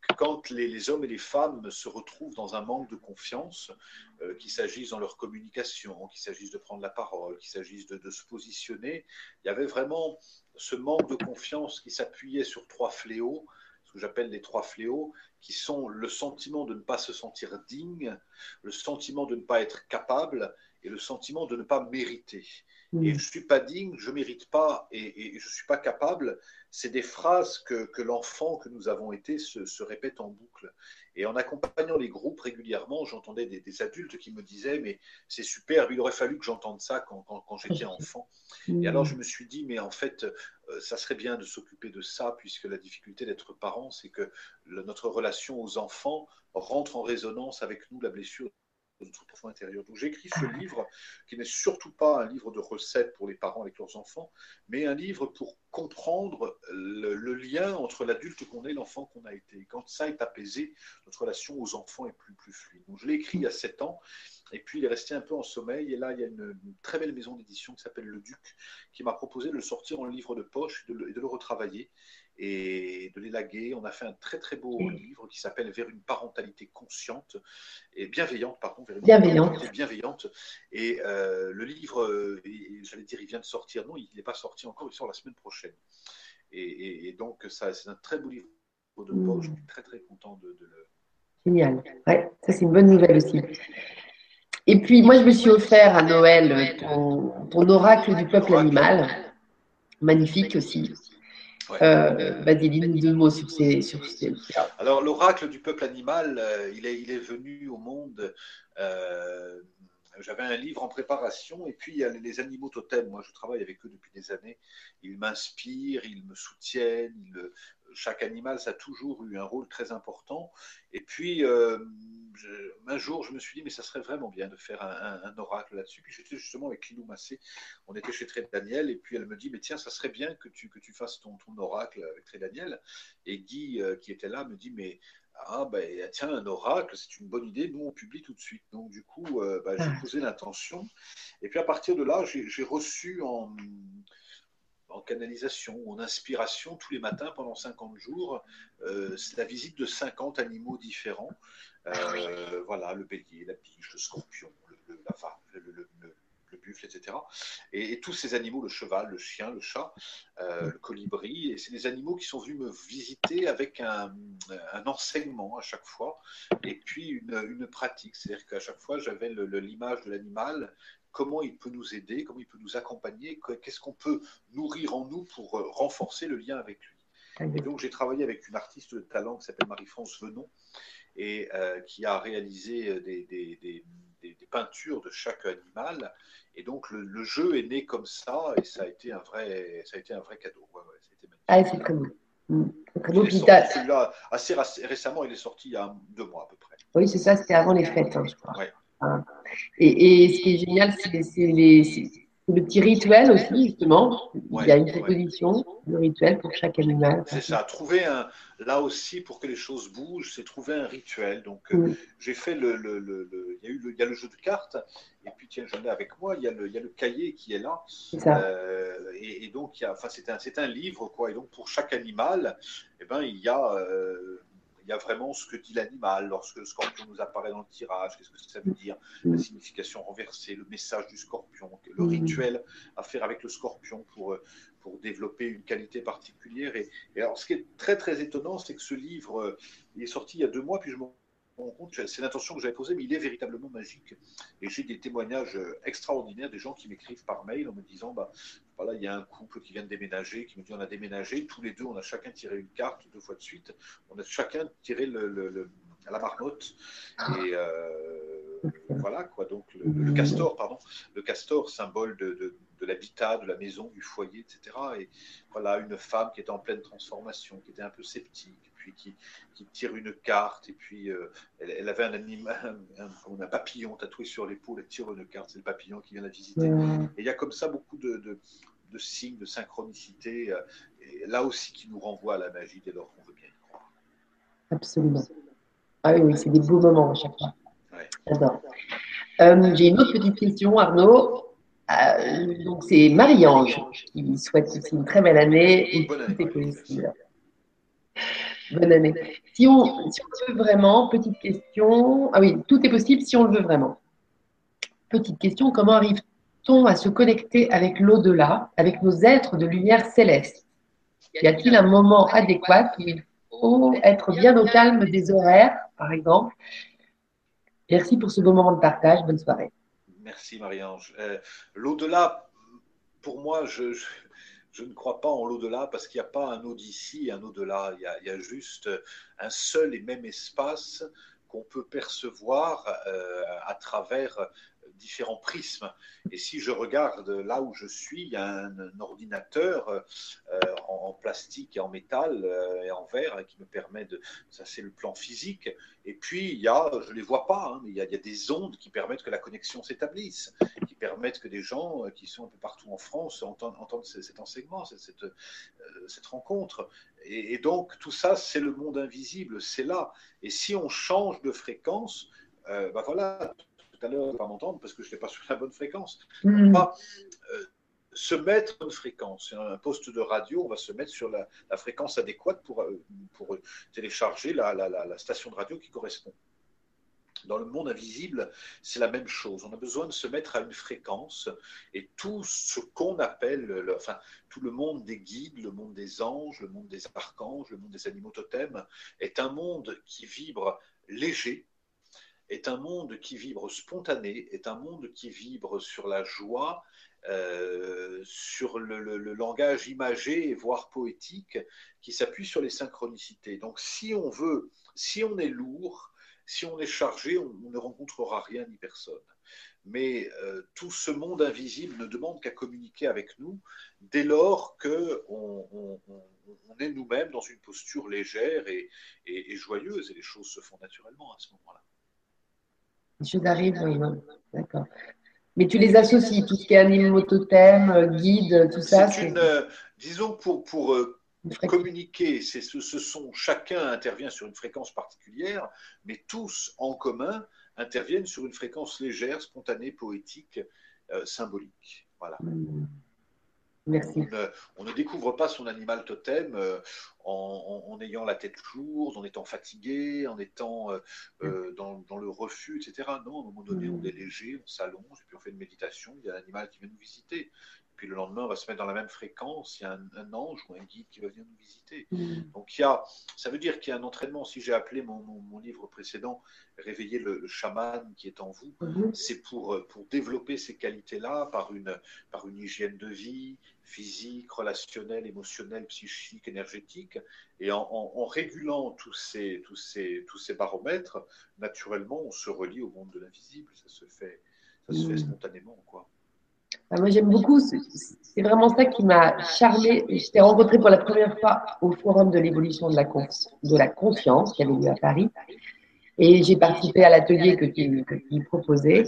que quand les, les hommes et les femmes se retrouvent dans un manque de confiance, qu'il s'agisse dans leur communication, qu'il s'agisse de prendre la parole, qu'il s'agisse de, de se positionner, il y avait vraiment ce manque de confiance qui s'appuyait sur trois fléaux, que j'appelle les trois fléaux, qui sont le sentiment de ne pas se sentir digne, le sentiment de ne pas être capable et le sentiment de ne pas mériter. Et Hmm. je ne suis pas digne, je ne mérite pas et, et je ne suis pas capable, c'est des phrases que, que l'enfant que nous avons été se, se répète en boucle. Et en accompagnant les groupes régulièrement, j'entendais des, des adultes qui me disaient Mais c'est superbe, il aurait fallu que j'entende ça quand, quand- quand j'étais enfant. Et alors je me suis dit, mais en fait, ça serait bien de s'occuper de ça, puisque la difficulté d'être parent, c'est que le- notre relation aux enfants rentre en résonance avec nous, la blessure de notre profond intérieur. Donc j'ai écrit ce livre, qui n'est surtout pas un livre de recettes pour les parents avec leurs enfants, mais un livre pour comprendre le, le lien entre l'adulte qu'on est et l'enfant qu'on a été. Et quand ça est apaisé, notre relation aux enfants est plus, plus fluide. Donc je l'ai écrit il y a sept ans, et puis il est resté un peu en sommeil, et là il y a une, une très belle maison d'édition qui s'appelle Le Duc, qui m'a proposé de le sortir en livre de poche et de le, et de le retravailler et de l'élaguer. On a fait un très très beau Mm. livre qui s'appelle Vers une parentalité consciente et bienveillante, pardon, vers une Bienveillante. bienveillante. Et euh, le livre, euh, j'allais dire, il vient de sortir. Non, il n'est pas sorti encore, il sort la semaine prochaine. Et, et- et donc, ça, c'est un très beau livre de Mm. poche. Je suis très très content de, de le. Génial. Ouais, ça c'est une bonne nouvelle aussi. Et puis moi je me suis offert à Noël euh, ton, ton oracle du peuple animal, magnifique aussi. Ouais. Euh, Vas-y, dis-nous deux mots sur ces, sur ces. Alors, l'oracle du peuple animal, euh, il, est, il est venu au monde euh, j'avais un livre en préparation et puis il y a les animaux totems. Moi, je travaille avec eux depuis des années. Ils m'inspirent, ils me soutiennent. Chaque animal, ça a toujours eu un rôle très important. Et puis, euh, un jour, je me suis dit, mais ça serait vraiment bien de faire un, oracle là-dessus. Puis j'étais justement avec Lilou Massé. On était chez Tré Daniel et puis elle me dit, mais tiens, ça serait bien que tu, que tu fasses ton, ton oracle avec Tré Daniel. Et Guy, euh, qui était là, me dit, mais ah ben tiens, un oracle, c'est une bonne idée, nous on publie tout de suite. Donc du coup, euh, ben, j'ai posé l'intention. Et puis à partir de là, j'ai reçu en, en, canalisation, en inspiration, tous les matins pendant 50 jours, euh, la visite de 50 animaux différents. Ah euh, voilà, le bélier, la biche, le scorpion, le, la femme, le, buffle, etc. Et, tous ces animaux, le cheval, le chien, le chat, euh, le colibri, et c'est des animaux qui sont venus me visiter avec un, enseignement à chaque fois, et puis une, pratique. C'est-à-dire qu'à chaque fois, j'avais l'image de l'animal, comment il peut nous aider, comment il peut nous accompagner, qu'est-ce qu'on peut nourrir en nous pour euh, renforcer le lien avec lui. Et donc j'ai travaillé avec une artiste de talent qui s'appelle Marie-France Venon et euh, qui a réalisé des, des, peintures de chaque animal et donc le, jeu est né comme ça et ça a été un vrai, ça a été un vrai cadeau. ah, c'est très beau. Mm. Celui-là, assez récemment, il est sorti il y a deux mois à peu près. Oui, c'est ça, c'était avant les fêtes, hein, je crois. Ah. Et, et, ce qui est génial, c'est le petit rituel aussi, justement. il y a une proposition de rituel pour chaque animal. C'est ça. Trouver un, là aussi, pour que les choses bougent, c'est trouver un rituel. Donc, euh, j'ai fait le, le, le, il, y a eu il y a le jeu de cartes, et puis tiens, j'en ai avec moi, il y a le, il y a le cahier qui est là. Euh, et, donc, il y a, enfin, c'est un, un, livre, quoi. Et donc, pour chaque animal, eh ben, il y a. Euh, il y a vraiment ce que dit l'animal lorsque le scorpion nous apparaît dans le tirage, qu'est-ce que ça veut dire, la signification renversée, le message du scorpion, le rituel à faire avec le scorpion pour, euh, pour développer une qualité particulière. Et, et alors, ce qui est très très étonnant, c'est que ce livre, euh, il est sorti il y a deux mois, puis je me c'est l'intention que j'avais posée, mais il est véritablement magique. Et j'ai des témoignages extraordinaires des gens qui m'écrivent par mail en me disant bah, voilà, il y a un couple qui vient de déménager, qui me dit on a déménagé, tous les deux, on a chacun tiré une carte deux fois de suite, on a chacun tiré la marmotte. Et euh, voilà, quoi. Donc, le, castor, pardon, le castor, symbole de, de l'habitat, de la maison, du foyer, etc. Et voilà, une femme qui était en pleine transformation, qui était un peu sceptique, puis qui, qui tire une carte, et puis euh, elle, avait un animal, un, papillon tatoué sur l'épaule, elle tire une carte, c'est le papillon qui vient la visiter. Et il y a comme ça beaucoup de, de, signes, de synchronicité, euh, et là aussi qui nous renvoie à la magie dès lors qu'on veut bien y croire. Absolument. Ah oui, c'est des beaux moments à chaque fois. J'adore. Euh, j'ai une autre petite question, Arnaud. Euh, donc c'est Marie-Ange qui souhaite aussi une très belle année et tout est possible. Bonne année. Si on, si veut vraiment, petite question. Ah oui, tout est possible si on le veut vraiment. Petite question, comment arrive-t-on à se connecter avec l'au-delà, avec nos êtres de lumière céleste? Y a-t-il un moment adéquat où il faut être bien au calme des horaires, par exemple? Merci pour ce beau moment de partage. Bonne soirée. Merci Marie-Ange. Euh, l'au-delà, pour moi, je, ne crois pas en l'au-delà parce qu'il n'y a pas un au-d'ici et un au-delà. Il, y a juste un seul et même espace qu'on peut percevoir euh, à travers différents prismes. Et si je regarde là où je suis, il y a un, ordinateur euh, en, plastique et en métal euh, et en verre qui me permet de. Ça, c'est le plan physique. Et puis, il y a, je ne les vois pas, hein, mais il y, a, des ondes qui permettent que la connexion s'établisse, qui permettent que des gens euh, qui sont un peu partout en France entendent, entendent cet enseignement, cette, cette, cette rencontre. Et, et, donc, tout ça, c'est le monde invisible, c'est là. Et si on change de fréquence, euh, ben voilà, tout à l'heure, pas m'entendre parce que je n'étais pas sur la bonne fréquence. Mm. On va euh, se mettre une fréquence. Un poste de radio, on va se mettre sur la, fréquence adéquate pour, euh, pour télécharger la, la, la, station de radio qui correspond. Dans le monde invisible, c'est la même chose. On a besoin de se mettre à une fréquence et tout ce qu'on appelle, le, enfin, tout le monde des guides, le monde des anges, le monde des archanges, le monde des animaux totems est un monde qui vibre léger, est un monde qui vibre spontané, est un monde qui vibre sur la joie, euh, sur le, langage imagé, voire poétique, qui s'appuie sur les synchronicités. Donc si on veut, si on est lourd, si on est chargé, on, ne rencontrera rien ni personne. Mais euh, tout ce monde invisible ne demande qu'à communiquer avec nous dès lors qu'on on, est nous-mêmes dans une posture légère et, joyeuse, et les choses se font naturellement à ce moment-là. Les choses arrivent, oui, d'accord. Mais tu les associes, tout ce qui est animaux totem, guide, tout ça une, euh, Disons, pour, pour euh, communiquer, ce, ce sont, chacun intervient sur une fréquence particulière, mais tous en commun interviennent sur une fréquence légère, spontanée, poétique, euh, symbolique. Voilà. Hmm. Merci. On, ne, découvre pas son animal totem euh, en, ayant la tête lourde, en étant fatigué, en étant euh, dans, dans, le refus, etc. Non, à un moment donné, on hmm. est léger, on s'allonge, et puis on fait une méditation, il y a l'animal qui vient nous visiter. Puis le lendemain, on va se mettre dans la même fréquence. Il y a un, ange ou un guide qui va venir nous visiter. Mm. Donc il y a, ça veut dire qu'il y a un entraînement. Si j'ai appelé mon, mon, livre précédent Réveiller le, chaman qui est en vous, mm-hmm. c'est pour, pour développer ces qualités-là par une, par une hygiène de vie physique, relationnelle, émotionnelle, psychique, énergétique. Et en, en, régulant tous ces, tous, ces, tous ces baromètres, naturellement, on se relie au monde de l'invisible. Ça se fait, ça se fait mm. spontanément. quoi. Ah, moi, j'aime beaucoup. C'est vraiment ça qui m'a charmé. Je t'ai rencontré pour la première fois au Forum de l'évolution de la, de la confiance qui avait lieu à Paris. Et j'ai participé à l'atelier que tu, que tu proposais.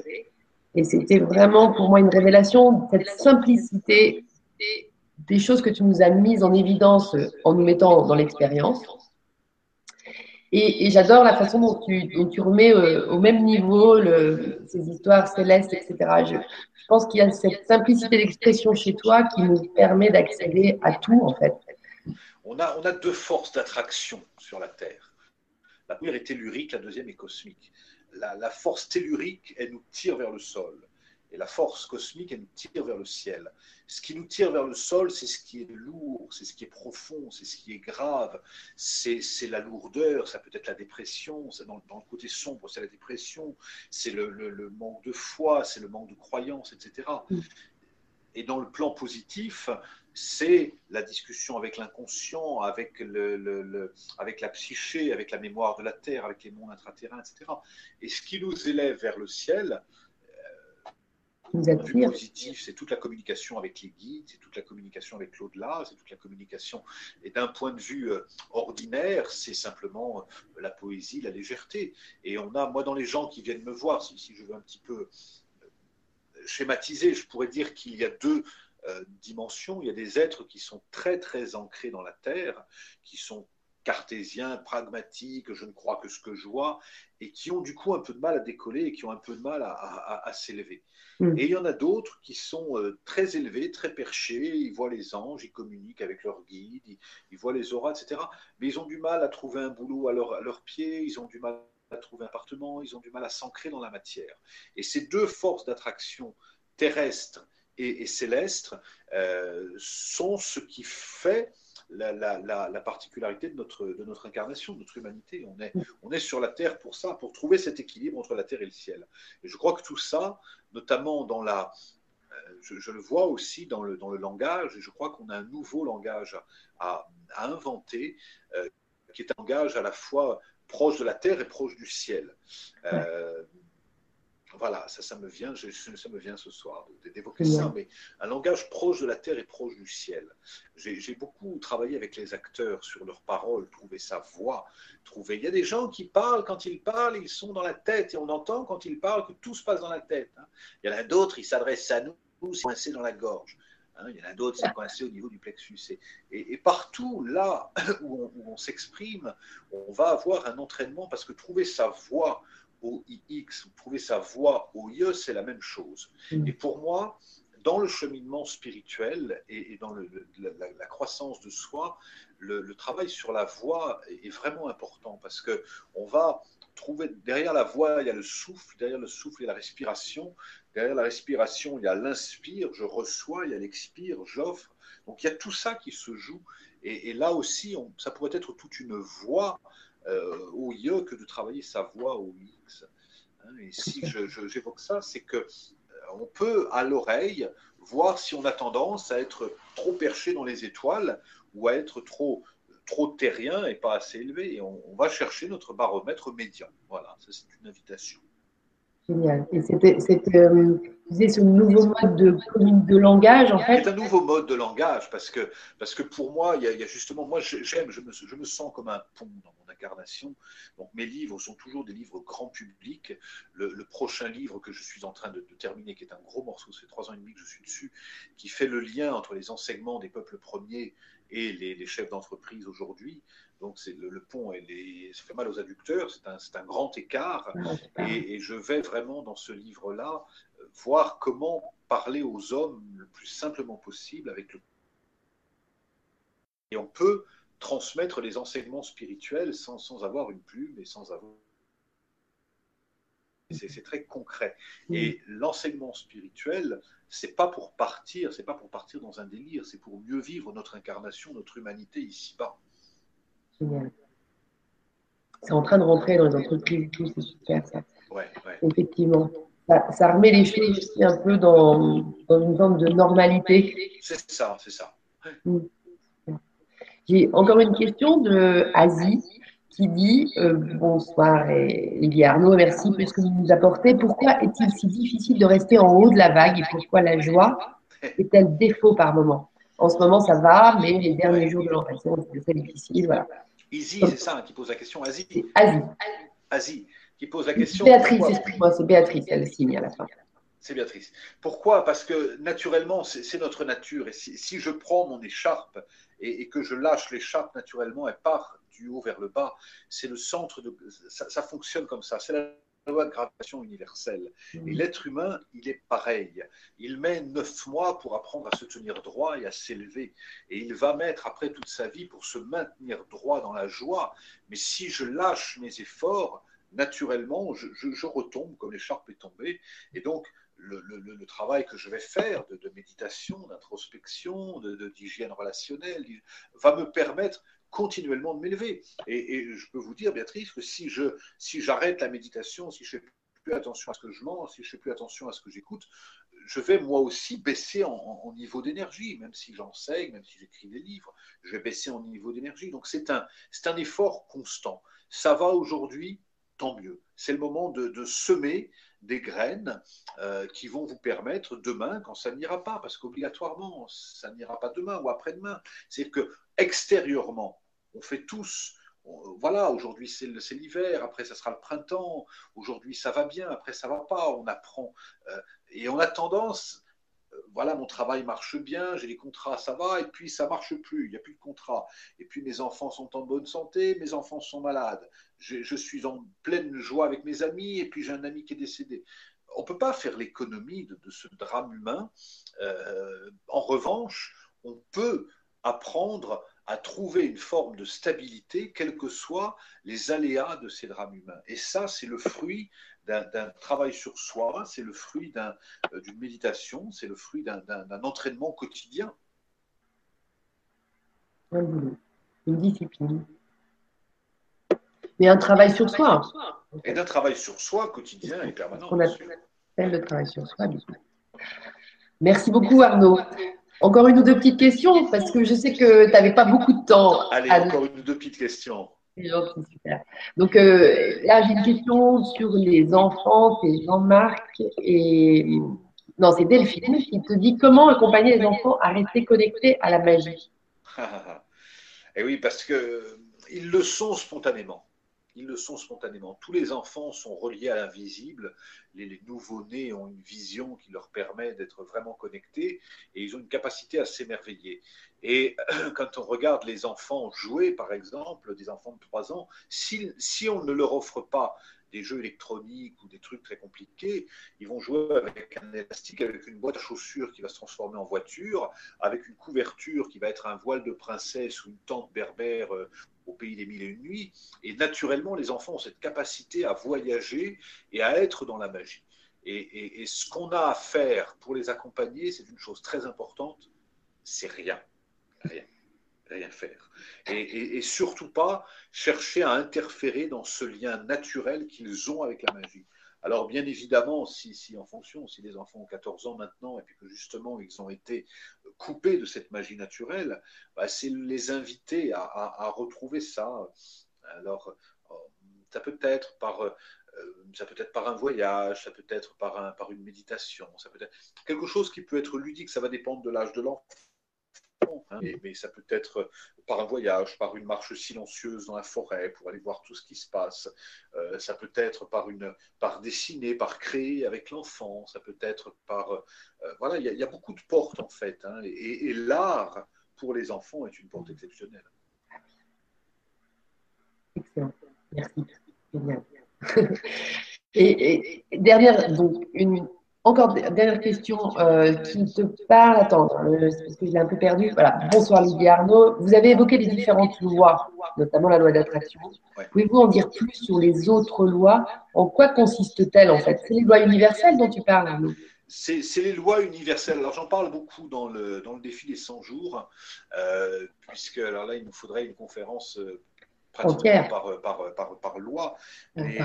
Et c'était vraiment pour moi une révélation, cette simplicité des choses que tu nous as mises en évidence en nous mettant dans l'expérience. Et, j'adore la façon dont tu, remets euh, au même niveau ces histoires célestes, etc. Je, pense qu'il y a cette simplicité d'expression chez toi qui nous permet d'accéder à tout, en fait. On a, on a deux forces d'attraction sur la Terre. La première est tellurique, la deuxième est cosmique. La, la force tellurique, elle nous tire vers le sol. Et la force cosmique, elle nous tire vers le ciel. Ce qui nous tire vers le sol, c'est ce qui est lourd, c'est ce qui est profond, c'est ce qui est grave, c'est la lourdeur, ça peut être la dépression, dans, le côté sombre, c'est la dépression, c'est le, manque de foi, c'est le manque de croyance, etc. Et dans le plan positif, c'est la discussion avec l'inconscient, avec, le, avec la psyché, avec la mémoire de la Terre, avec les mondes intraterrains, etc. Et ce qui nous élève vers le ciel, positif, c'est toute la communication avec les guides, c'est toute la communication avec l'au-delà, c'est toute la communication. Et d'un point de vue euh, ordinaire, c'est simplement euh, la poésie, la légèreté. Et on a, moi, dans les gens qui viennent me voir, si, je veux un petit peu euh, schématiser, je pourrais dire qu'il y a deux dimensions. Il y a des êtres qui sont très, très ancrés dans la terre, qui sont cartésiens, pragmatiques, je ne crois que ce que je vois, et qui ont du coup un peu de mal à décoller et qui ont un peu de mal à, s'élever. Mm. Et il y en a d'autres qui sont euh, très élevés, très perchés, ils voient les anges, ils communiquent avec leurs guides, ils, voient les auras, etc. Mais ils ont du mal à trouver un boulot à, leur, à leurs pieds, ils ont du mal à trouver un appartement, ils ont du mal à s'ancrer dans la matière. Et ces deux forces d'attraction terrestres et, célestes euh, sont ce qui fait la, particularité de notre, de notre incarnation, de notre humanité. On est, on est sur la Terre pour ça, pour trouver cet équilibre entre la Terre et le ciel. Et je crois que tout ça, notamment dans la... Euh, je, le vois aussi dans le, dans le langage, et je crois qu'on a un nouveau langage à, inventer, euh, qui est un langage à la fois proche de la terre et proche du ciel. Euh, voilà, ça, ça me vient, ça me vient ce soir d'évoquer ça, mais un langage proche de la terre et proche du ciel. J'ai beaucoup travaillé avec les acteurs sur leurs paroles, trouver sa voix, trouver. Il y a des gens qui parlent, quand ils parlent, ils sont dans la tête, et on entend quand ils parlent que tout se passe dans la tête. Hein. Il y en a d'autres, ils s'adressent à nous, c'est coincé dans la gorge. Hein. Il y en a d'autres, c'est coincé au niveau du plexus. Et, et, partout, là où on, on s'exprime, on va avoir un entraînement parce que trouver sa voix, au IX, ou trouver sa voie au IE, c'est la même chose. Mm. Et pour moi, dans le cheminement spirituel et, dans la, croissance de soi, le, travail sur la voie est, vraiment important parce que on va trouver derrière la voix, il y a le souffle, derrière le souffle, il y a la respiration, derrière la respiration, il y a l'inspire, je reçois, il y a l'expire, j'offre. Donc il y a tout ça qui se joue. Et, là aussi, ça pourrait être toute une voie au IE que de travailler sa voix au X. Hein, et si j'évoque ça, c'est que euh, on peut à l'oreille voir si on a tendance à être trop perché dans les étoiles ou à être trop trop terrien et pas assez élevé. Et on, va chercher notre baromètre médian. Voilà, ça c'est une invitation. Génial. Et euh, ce nouveau mode de, de langage, en fait C'est un nouveau mode de langage parce que, parce que pour moi, il y, a, justement, moi j'aime, je me, je me sens comme un pont dans mon incarnation. Donc mes livres sont toujours des livres grand public. Le, prochain livre que je suis en train de, terminer, qui est un gros morceau, c'est trois ans et demi que je suis dessus, qui fait le lien entre les enseignements des peuples premiers et les, chefs d'entreprise aujourd'hui. Donc c'est le, pont, et ça fait mal aux adducteurs, c'est un, un, grand écart. Et, et, je vais vraiment dans ce livre-là voir comment parler aux hommes le plus simplement possible avec le et on peut transmettre les enseignements spirituels sans, sans avoir une plume et sans avoir c'est très concret. Et l'enseignement spirituel, c'est pas pour partir, c'est pas pour partir dans un délire, c'est pour mieux vivre notre incarnation, notre humanité ici-bas. C'est en train de rentrer dans les entreprises tout, c'est super ça. Ouais, Effectivement ça, remet les choses aussi un peu dans, une forme de normalité. C'est ça, c'est ça. Mm. J'ai encore une question de Asie qui dit euh, Bonsoir et Arnaud, merci pour ce que vous nous apportez. Pourquoi est-il si difficile de rester en haut de la vague et pourquoi la joie est-elle défaut par moment? En ce moment, ça va, mais les derniers jours de l'enfant, c'est très difficile. Voilà. Easy, c'est ça qui pose la question. Asie. Asie. Asie qui pose la question. Béatrice, c'est Béatrice, elle signe à la fin. C'est Béatrice. Pourquoi? Parce que naturellement, c'est notre nature. Et si, je prends mon écharpe et, que je lâche l'écharpe naturellement, elle part du haut vers le bas. C'est le centre de. Ça, fonctionne comme ça. C'est la loi de gravitation universelle. Et l'être humain, il est pareil. Il met neuf mois pour apprendre à se tenir droit et à s'élever. Et il va mettre après toute sa vie pour se maintenir droit dans la joie. Mais si je lâche mes efforts, naturellement, je, retombe comme l'écharpe est tombée. Et donc, le, travail que je vais faire de, méditation, d'introspection, d'hygiène relationnelle, va me permettre continuellement de m'élever. Et, je peux vous dire, Béatrice, que si je si j'arrête la méditation, si je fais plus attention à ce que je mange, si je fais plus attention à ce que j'écoute, je vais moi aussi baisser en, niveau d'énergie, même si j'enseigne, même si j'écris des livres, je vais baisser en niveau d'énergie. Donc c'est un, un effort constant. Ça va aujourd'hui tant mieux. C'est le moment de, semer des graines euh, qui vont vous permettre demain, quand ça n'ira pas, parce qu'obligatoirement, ça n'ira pas demain ou après-demain. C'est que extérieurement, on fait tous. voilà, aujourd'hui c'est l'hiver, après ça sera le printemps, aujourd'hui ça va bien, après ça va pas, on apprend. Euh, et on a tendance voilà, mon travail marche bien, j'ai les contrats, ça va, et puis ça marche plus, il n'y a plus de contrat. Et puis mes enfants sont en bonne santé, mes enfants sont malades, je, suis en pleine joie avec mes amis, et puis j'ai un ami qui est décédé. On ne peut pas faire l'économie de, ce drame humain. Euh, en revanche, on peut apprendre à trouver une forme de stabilité, quels que soient les aléas de ces drames humains. Et ça, c'est le fruit d'un travail sur soi, c'est le fruit euh, d'une méditation, c'est le fruit d'un entraînement quotidien. Une discipline. Mais un travail sur soi. Et d'un travail sur soi quotidien et permanent. On appelle le travail sur soi. Merci beaucoup Arnaud. Encore une ou deux petites questions, parce que je sais que tu n'avais pas beaucoup de temps. Allez, encore une ou deux petites questions. Gentil, super. Donc euh, là, j'ai une question sur les enfants, c'est Jean-Marc et non, c'est Delphine qui te dit comment accompagner les enfants à rester connectés à la magie. et eh oui, parce que ils le sont spontanément ils le sont spontanément. Tous les enfants sont reliés à l'invisible. Les, nouveaux-nés ont une vision qui leur permet d'être vraiment connectés et ils ont une capacité à s'émerveiller. Et quand on regarde les enfants jouer, par exemple, des enfants de 3 ans, si, si on ne leur offre pas des jeux électroniques ou des trucs très compliqués, ils vont jouer avec un élastique, avec une boîte à chaussures qui va se transformer en voiture, avec une couverture qui va être un voile de princesse ou une tente berbère euh, au pays des mille et une nuits. Et naturellement, les enfants ont cette capacité à voyager et à être dans la magie. Et, ce qu'on a à faire pour les accompagner, c'est une chose très importante, c'est rien. Rien. rien faire. Et, surtout pas chercher à interférer dans ce lien naturel qu'ils ont avec la magie. Alors bien évidemment, si, si, en fonction, si les enfants ont 14 ans maintenant et puis que justement ils ont été coupés de cette magie naturelle, bah, c'est les inviter à, retrouver ça. Alors euh, ça peut être par euh, ça peut être par un voyage, ça peut être par, par une méditation, ça peut être quelque chose qui peut être ludique, ça va dépendre de l'âge de l'enfant. Hein, mais, ça peut être par un voyage, par une marche silencieuse dans la forêt pour aller voir tout ce qui se passe. Euh, ça peut être par, une, par dessiner, par créer avec l'enfant. Ça peut être par... Euh, voilà, il y, a beaucoup de portes en fait. Hein, et, l'art pour les enfants est une porte exceptionnelle. Excellent. Merci. et, et, dernière, donc, une, encore dernière question euh, qui te parle. Attends, euh, parce que je l'ai un peu perdu. Voilà. Bonsoir Lydie Arnaud. Vous avez évoqué les différentes lois, notamment la loi d'attraction. Pouvez-vous en dire plus sur les autres lois? En quoi consistent-elles en fait? C'est les lois universelles dont tu parles, Arnaud c'est les lois universelles. Alors j'en parle beaucoup dans le, dans le défi des 100 jours, euh, puisque alors là il nous faudrait une conférence pratiquement par, par, par, par, loi. Mais,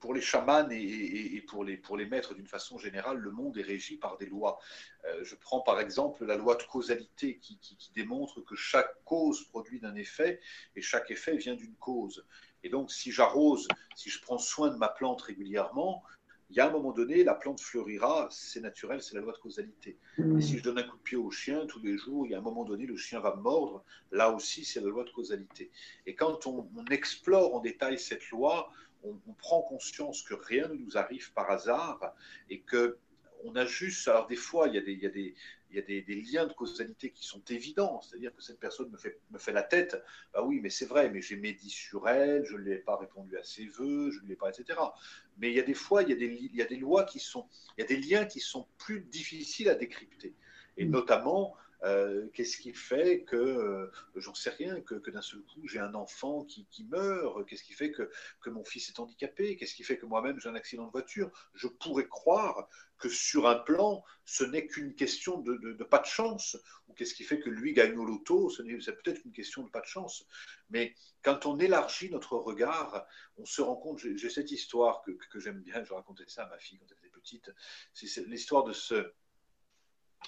pour les chamans et, pour, les, pour les maîtres d'une façon générale, le monde est régi par des lois. Euh, je prends par exemple la loi de causalité qui, démontre que chaque cause produit d'un effet et chaque effet vient d'une cause. Et donc si j'arrose, si je prends soin de ma plante régulièrement, il y a un moment donné, la plante fleurira, c'est naturel, c'est la loi de causalité. Mmh. Et si je donne un coup de pied au chien tous les jours, il y a un moment donné, le chien va me mordre, là aussi, c'est la loi de causalité. Et quand on explore en détail cette loi, on, prend conscience que rien ne nous arrive par hasard et que on a juste, alors des fois, il y a des, il y a des, il y a des, liens de causalité qui sont évidents, c'est-à-dire que cette personne me fait, me fait la tête, bah oui, mais c'est vrai, mais j'ai médit sur elle, je ne lui ai pas répondu à ses voeux, je ne lui ai pas, etc. Mais il y a des fois, il y a des, il y a des lois qui sont, il y a des liens qui sont plus difficiles à décrypter. Et mm. notamment, euh, qu'est-ce qui fait que, euh, j'en sais rien, que, d'un seul coup j'ai un enfant qui, meurt? Qu'est-ce qui fait que, que, mon fils est handicapé? Qu'est-ce qui fait que moi-même j'ai un accident de voiture? Je pourrais croire que sur un plan, ce n'est qu'une question de, pas de chance. Ou qu'est-ce qui fait que lui gagne au loto? C'est peut-être une question de pas de chance. Mais quand on élargit notre regard, on se rend compte. J'ai cette histoire que j'aime bien, je racontais ça à ma fille quand elle était petite. C'est l'histoire de ce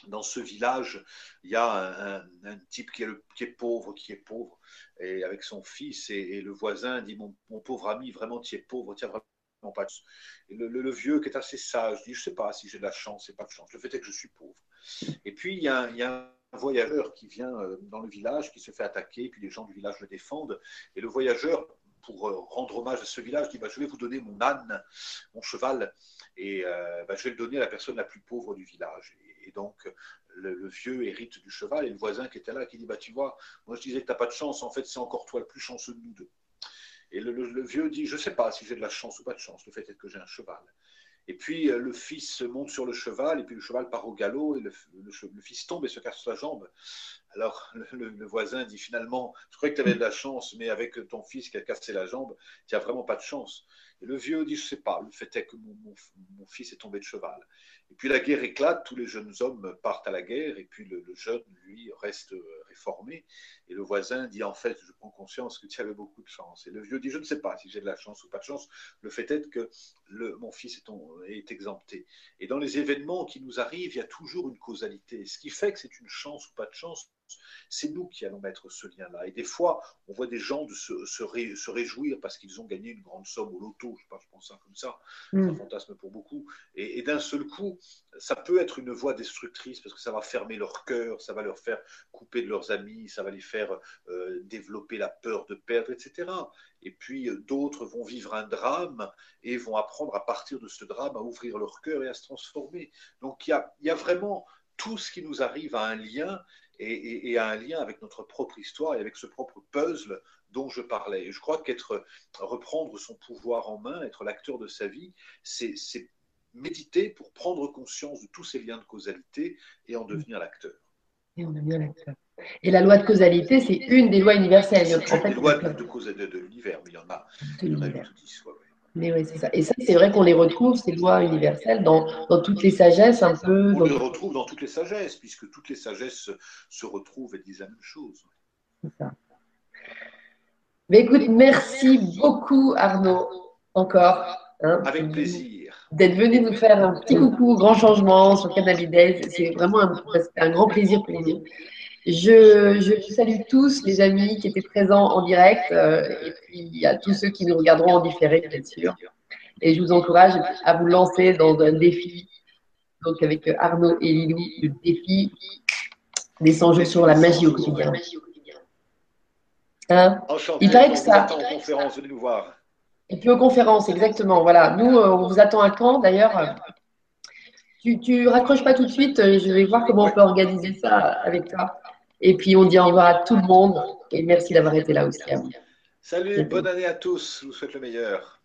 dans ce village, il y a un, type qui est, pauvre, qui est pauvre, et avec son fils, et, le voisin dit mon, pauvre ami, vraiment, tu es pauvre, tu vraiment pas. Et le, vieux, qui est assez sage, dit Je ne sais pas si j'ai de la chance, c'est pas de chance. Le fait est que je suis pauvre. Et puis, il y a, il y a un voyageur qui vient euh, dans le village, qui se fait attaquer, puis les gens du village le défendent. Et le voyageur, pour euh, rendre hommage à ce village, dit bah, Je vais vous donner mon âne, mon cheval, et euh, bah, je vais le donner à la personne la plus pauvre du village. Et, donc, le, vieux hérite du cheval, et le voisin qui était là, qui dit bah, Tu vois, moi je disais que tu n'as pas de chance, en fait, c'est encore toi le plus chanceux de nous deux. Et le, vieux dit Je sais pas si j'ai de la chance ou pas de chance, le fait est que j'ai un cheval. Et puis euh, le fils monte sur le cheval, et puis le cheval part au galop, et le, fils tombe et se casse la jambe. Alors le, voisin dit finalement, je croyais que tu avais de la chance, mais avec ton fils qui a cassé la jambe, tu n'as vraiment pas de chance. Et le vieux dit, je ne sais pas, le fait est que mon, fils est tombé de cheval. Et puis la guerre éclate, tous les jeunes hommes partent à la guerre, et puis le, jeune, lui, reste euh, réformé. Et le voisin dit, en fait, je prends conscience que tu avais beaucoup de chance. Et le vieux dit, je ne sais pas si j'ai de la chance ou pas de chance, le fait est que mon fils est, exempté. Et dans les événements qui nous arrivent, il y a toujours une causalité. Ce qui fait que c'est une chance ou pas de chance, c'est nous qui allons mettre ce lien-là. Et des fois, on voit des gens de se, réjouir parce qu'ils ont gagné une grande somme au loto, je, je pense ça comme ça, c'est un mm. fantasme pour beaucoup. Et, d'un seul coup, ça peut être une voie destructrice parce que ça va fermer leur cœur, ça va leur faire couper de leurs amis, ça va les faire euh, développer la peur de perdre, etc. Et puis euh, d'autres vont vivre un drame et vont apprendre à partir de ce drame à ouvrir leur cœur et à se transformer. Donc il y a vraiment tout ce qui nous arrive a un lien et, a un lien avec notre propre histoire et avec ce propre puzzle dont je parlais. Et je crois qu'être reprendre son pouvoir en main, être l'acteur de sa vie, c'est méditer pour prendre conscience de tous ces liens de causalité et en devenir l'acteur. Et en devenir l'acteur. Et la loi de causalité, c'est une des lois universelles. C'est une des lois de, de, de, l'univers, mais il y en a, il y en a 10. Mais oui, c'est ça. Et ça, c'est vrai qu'on les retrouve, ces lois universelles, dans, dans, toutes les sagesses, un peu. On les retrouve dans toutes les sagesses, puisque toutes les sagesses se, retrouvent et disent la même chose. C'est ça. Mais écoute, merci beaucoup, Arnaud, encore. Hein, Avec plaisir. D'être venu nous faire un petit coucou, grand changement sur Cannabis C'est vraiment un, un, grand plaisir pour nous. Je, je, salue tous les amis qui étaient présents en direct euh, et puis à tous ceux qui nous regarderont en différé, bien sûr. Et je vous encourage à vous lancer dans un défi. Donc avec Arnaud et Lilou, le défi des enjeux sur la magie au quotidien. Hein? Il paraît que ça. En conférence, venez nous voir. Et puis aux conférences, exactement. Voilà. Nous, euh, on vous attend à quand d'ailleurs tu, tu raccroches pas tout de suite. Je vais voir comment on peut organiser ça avec toi. Et puis, on dit au revoir à tout le monde. Et merci d'avoir été là aussi. Salut, bonne année à tous. Je vous souhaite le meilleur.